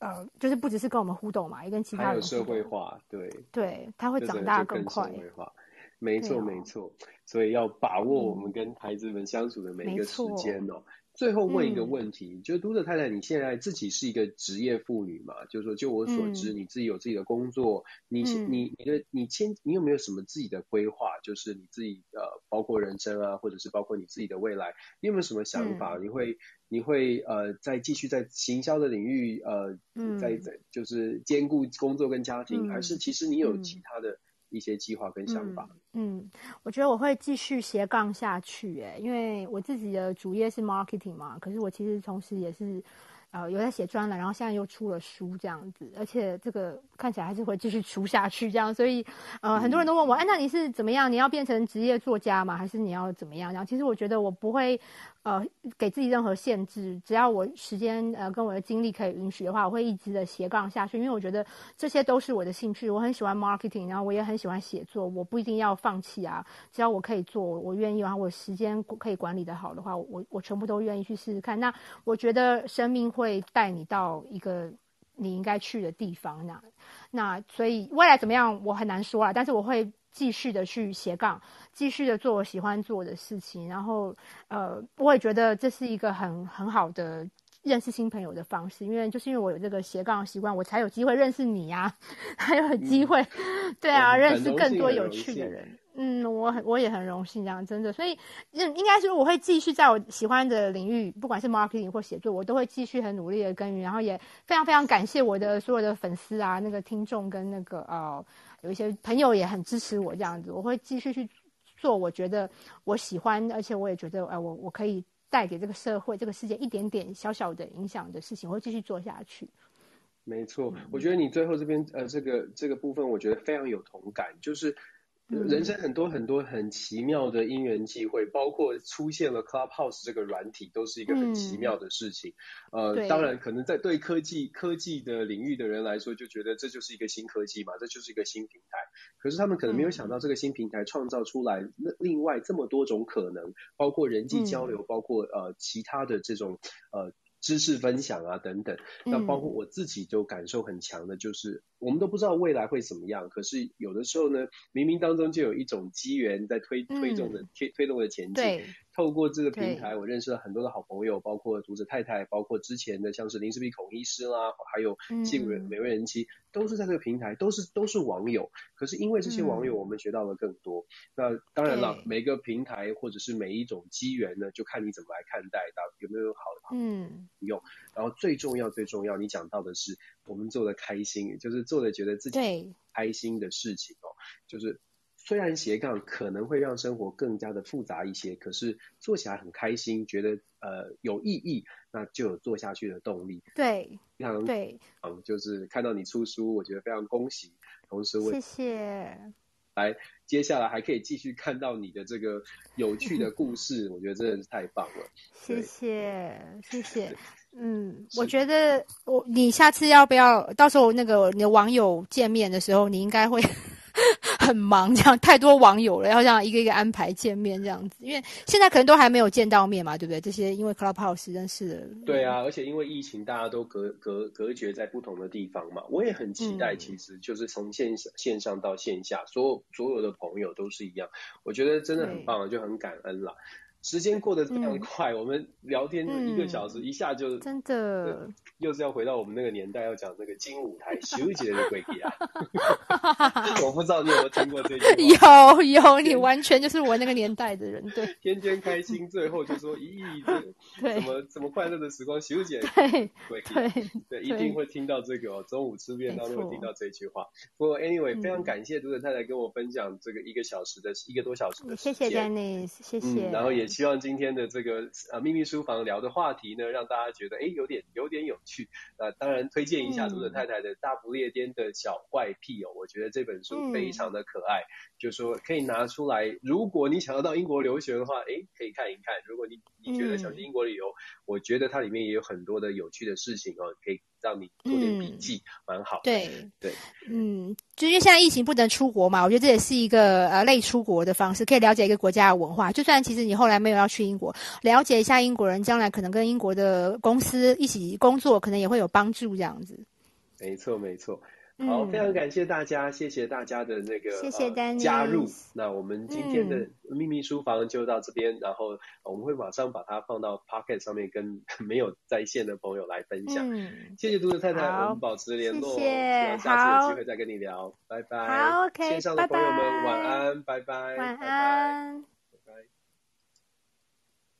[SPEAKER 2] 呃，就是不只是跟我们互动嘛，也跟其他人
[SPEAKER 1] 还有社会化，对，
[SPEAKER 2] 对，他会长大更快。
[SPEAKER 1] 更社会化没错没错，所以要把握我们跟孩子们相处的每一个时间哦。最后问一个问题，嗯、就是读者太太，你现在自己是一个职业妇女嘛？就是说，就我所知，嗯、你自己有自己的工作，你、嗯、你你的你先，你有没有什么自己的规划？就是你自己呃，包括人生啊，或者是包括你自己的未来，你有没有什么想法？嗯、你会你会呃，再继续在行销的领域呃，嗯、在在就是兼顾工作跟家庭，嗯、还是其实你有其他的？一些计划跟想法
[SPEAKER 2] 嗯。嗯，我觉得我会继续斜杠下去，欸，哎，因为我自己的主业是 marketing 嘛，可是我其实同时也是，呃，有在写专栏，然后现在又出了书这样子，而且这个看起来还是会继续出下去这样，所以，呃，很多人都问我，哎，那你是怎么样？你要变成职业作家吗？还是你要怎么样？然后，其实我觉得我不会。呃，给自己任何限制，只要我时间呃跟我的精力可以允许的话，我会一直的斜杠下去，因为我觉得这些都是我的兴趣。我很喜欢 marketing，然后我也很喜欢写作，我不一定要放弃啊，只要我可以做，我愿意，然后我时间可以管理的好的话，我我全部都愿意去试试看。那我觉得生命会带你到一个你应该去的地方，那那所以未来怎么样，我很难说啊，但是我会。继续的去斜杠，继续的做我喜欢做的事情，然后呃，我也觉得这是一个很很好的认识新朋友的方式，因为就是因为我有这个斜杠的习惯，我才有机会认识你呀、啊，还有机会，嗯、对啊，认识更多有趣的人。嗯，我很我也很荣幸这样，真的，所以应应该说我会继续在我喜欢的领域，不管是 marketing 或写作，我都会继续很努力的耕耘，然后也非常非常感谢我的所有的粉丝啊，那个听众跟那个呃。有一些朋友也很支持我这样子，我会继续去做我觉得我喜欢，而且我也觉得，哎、呃，我我可以带给这个社会、这个世界一点点小小的影响的事情，我会继续做下去。
[SPEAKER 1] 没错，我觉得你最后这边呃，这个这个部分，我觉得非常有同感，就是。人生很多很多很奇妙的因缘际会，包括出现了 Clubhouse 这个软体，都是一个很奇妙的事情。嗯、呃，当然可能在对科技科技的领域的人来说，就觉得这就是一个新科技嘛，这就是一个新平台。可是他们可能没有想到，这个新平台创造出来那另外这么多种可能，包括人际交流，嗯、包括呃其他的这种呃。知识分享啊，等等，那包括我自己就感受很强的，就是、嗯、我们都不知道未来会怎么样，可是有的时候呢，冥冥当中就有一种机缘在推推动的推推动的前进。对透过这个平台，我认识了很多的好朋友，包括读者太太，包括之前的像是林氏璧孔医师啦，还有幸美美味人妻，都是在这个平台，都是都是网友。可是因为这些网友，我们学到了更多。那当然了，每个平台或者是每一种机缘呢，就看你怎么来看待，到有没有好的嗯用。然后最重要最重要，你讲到的是我们做的开心，就是做的觉得自己开心的事情哦，就是。虽然斜杠可能会让生活更加的复杂一些，可是做起来很开心，觉得呃有意义，那就有做下去的动力。
[SPEAKER 2] 对，
[SPEAKER 1] 非常
[SPEAKER 2] 对，
[SPEAKER 1] 嗯，就是看到你出书，我觉得非常恭喜。同时我，谢谢。来，接下来还可以继续看到你的这个有趣的故 事，我觉得真的是太棒了。
[SPEAKER 2] 谢谢，谢谢。嗯，我觉得我你下次要不要到时候那个你的网友见面的时候，你应该会。很忙，这样太多网友了，要这样一个一个安排见面这样子，因为现在可能都还没有见到面嘛，对不对？这些因为 Clubhouse 认识的。
[SPEAKER 1] 对啊，而且因为疫情，大家都隔隔隔绝在不同的地方嘛。我也很期待，其实就是从线上线上到线下，所有所有的朋友都是一样，我觉得真的很棒，就很感恩啦。时间过得非常快，嗯、我们聊天一个小时，一下就、嗯、真的又是要回到我们那个年代，要讲那个金舞台修杰的鬼啊！我不知道你有没有听过这句话？
[SPEAKER 2] 有有，你完全就是我那个年代的人，对。
[SPEAKER 1] 天天开心，最后就说咦，这 怎么怎么快乐的时光修杰鬼对对，对，一定会听到这个哦。中午吃便当都会听到这句话。不过 anyway，、嗯、非常感谢读者太太跟我分享这个一个小时的一个多小时的时间。谢谢 Dennis，谢谢。嗯、然后也。希望今天的这个呃秘密书房聊的话题呢，让大家觉得哎有点有点有趣。呃，当然推荐一下读者太太的《大不列颠的小怪癖》哦，我觉得这本书非常的可爱，嗯、就是说可以拿出来。如果你想要到英国留学的话，哎，可以看一看。如果你你觉得想去英国旅游，嗯、我觉得它里面也有很多的有趣的事情哦，可以。让你做点笔记，蛮、嗯、好。对对，对
[SPEAKER 2] 嗯，就因为现在疫情不能出国嘛，我觉得这也是一个呃类出国的方式，可以了解一个国家的文化。就算其实你后来没有要去英国，了解一下英国人，将来可能跟英国的公司一起工作，可能也会有帮助。这样子。
[SPEAKER 1] 没错没错。好，非常感谢大家，谢谢大家的那个
[SPEAKER 2] 谢谢、呃、
[SPEAKER 1] 加入。那我们今天的秘密书房就到这边，嗯、然后我们会马上把它放到 Pocket 上面，跟 没有在线的朋友来分享。嗯、谢谢读者太太，我们保持联络，
[SPEAKER 2] 谢谢，
[SPEAKER 1] 下次有机会再跟你聊，拜拜。
[SPEAKER 2] 好，OK，
[SPEAKER 1] 线上的朋友
[SPEAKER 2] 们
[SPEAKER 1] 晚安，拜拜，
[SPEAKER 2] 晚安。拜拜。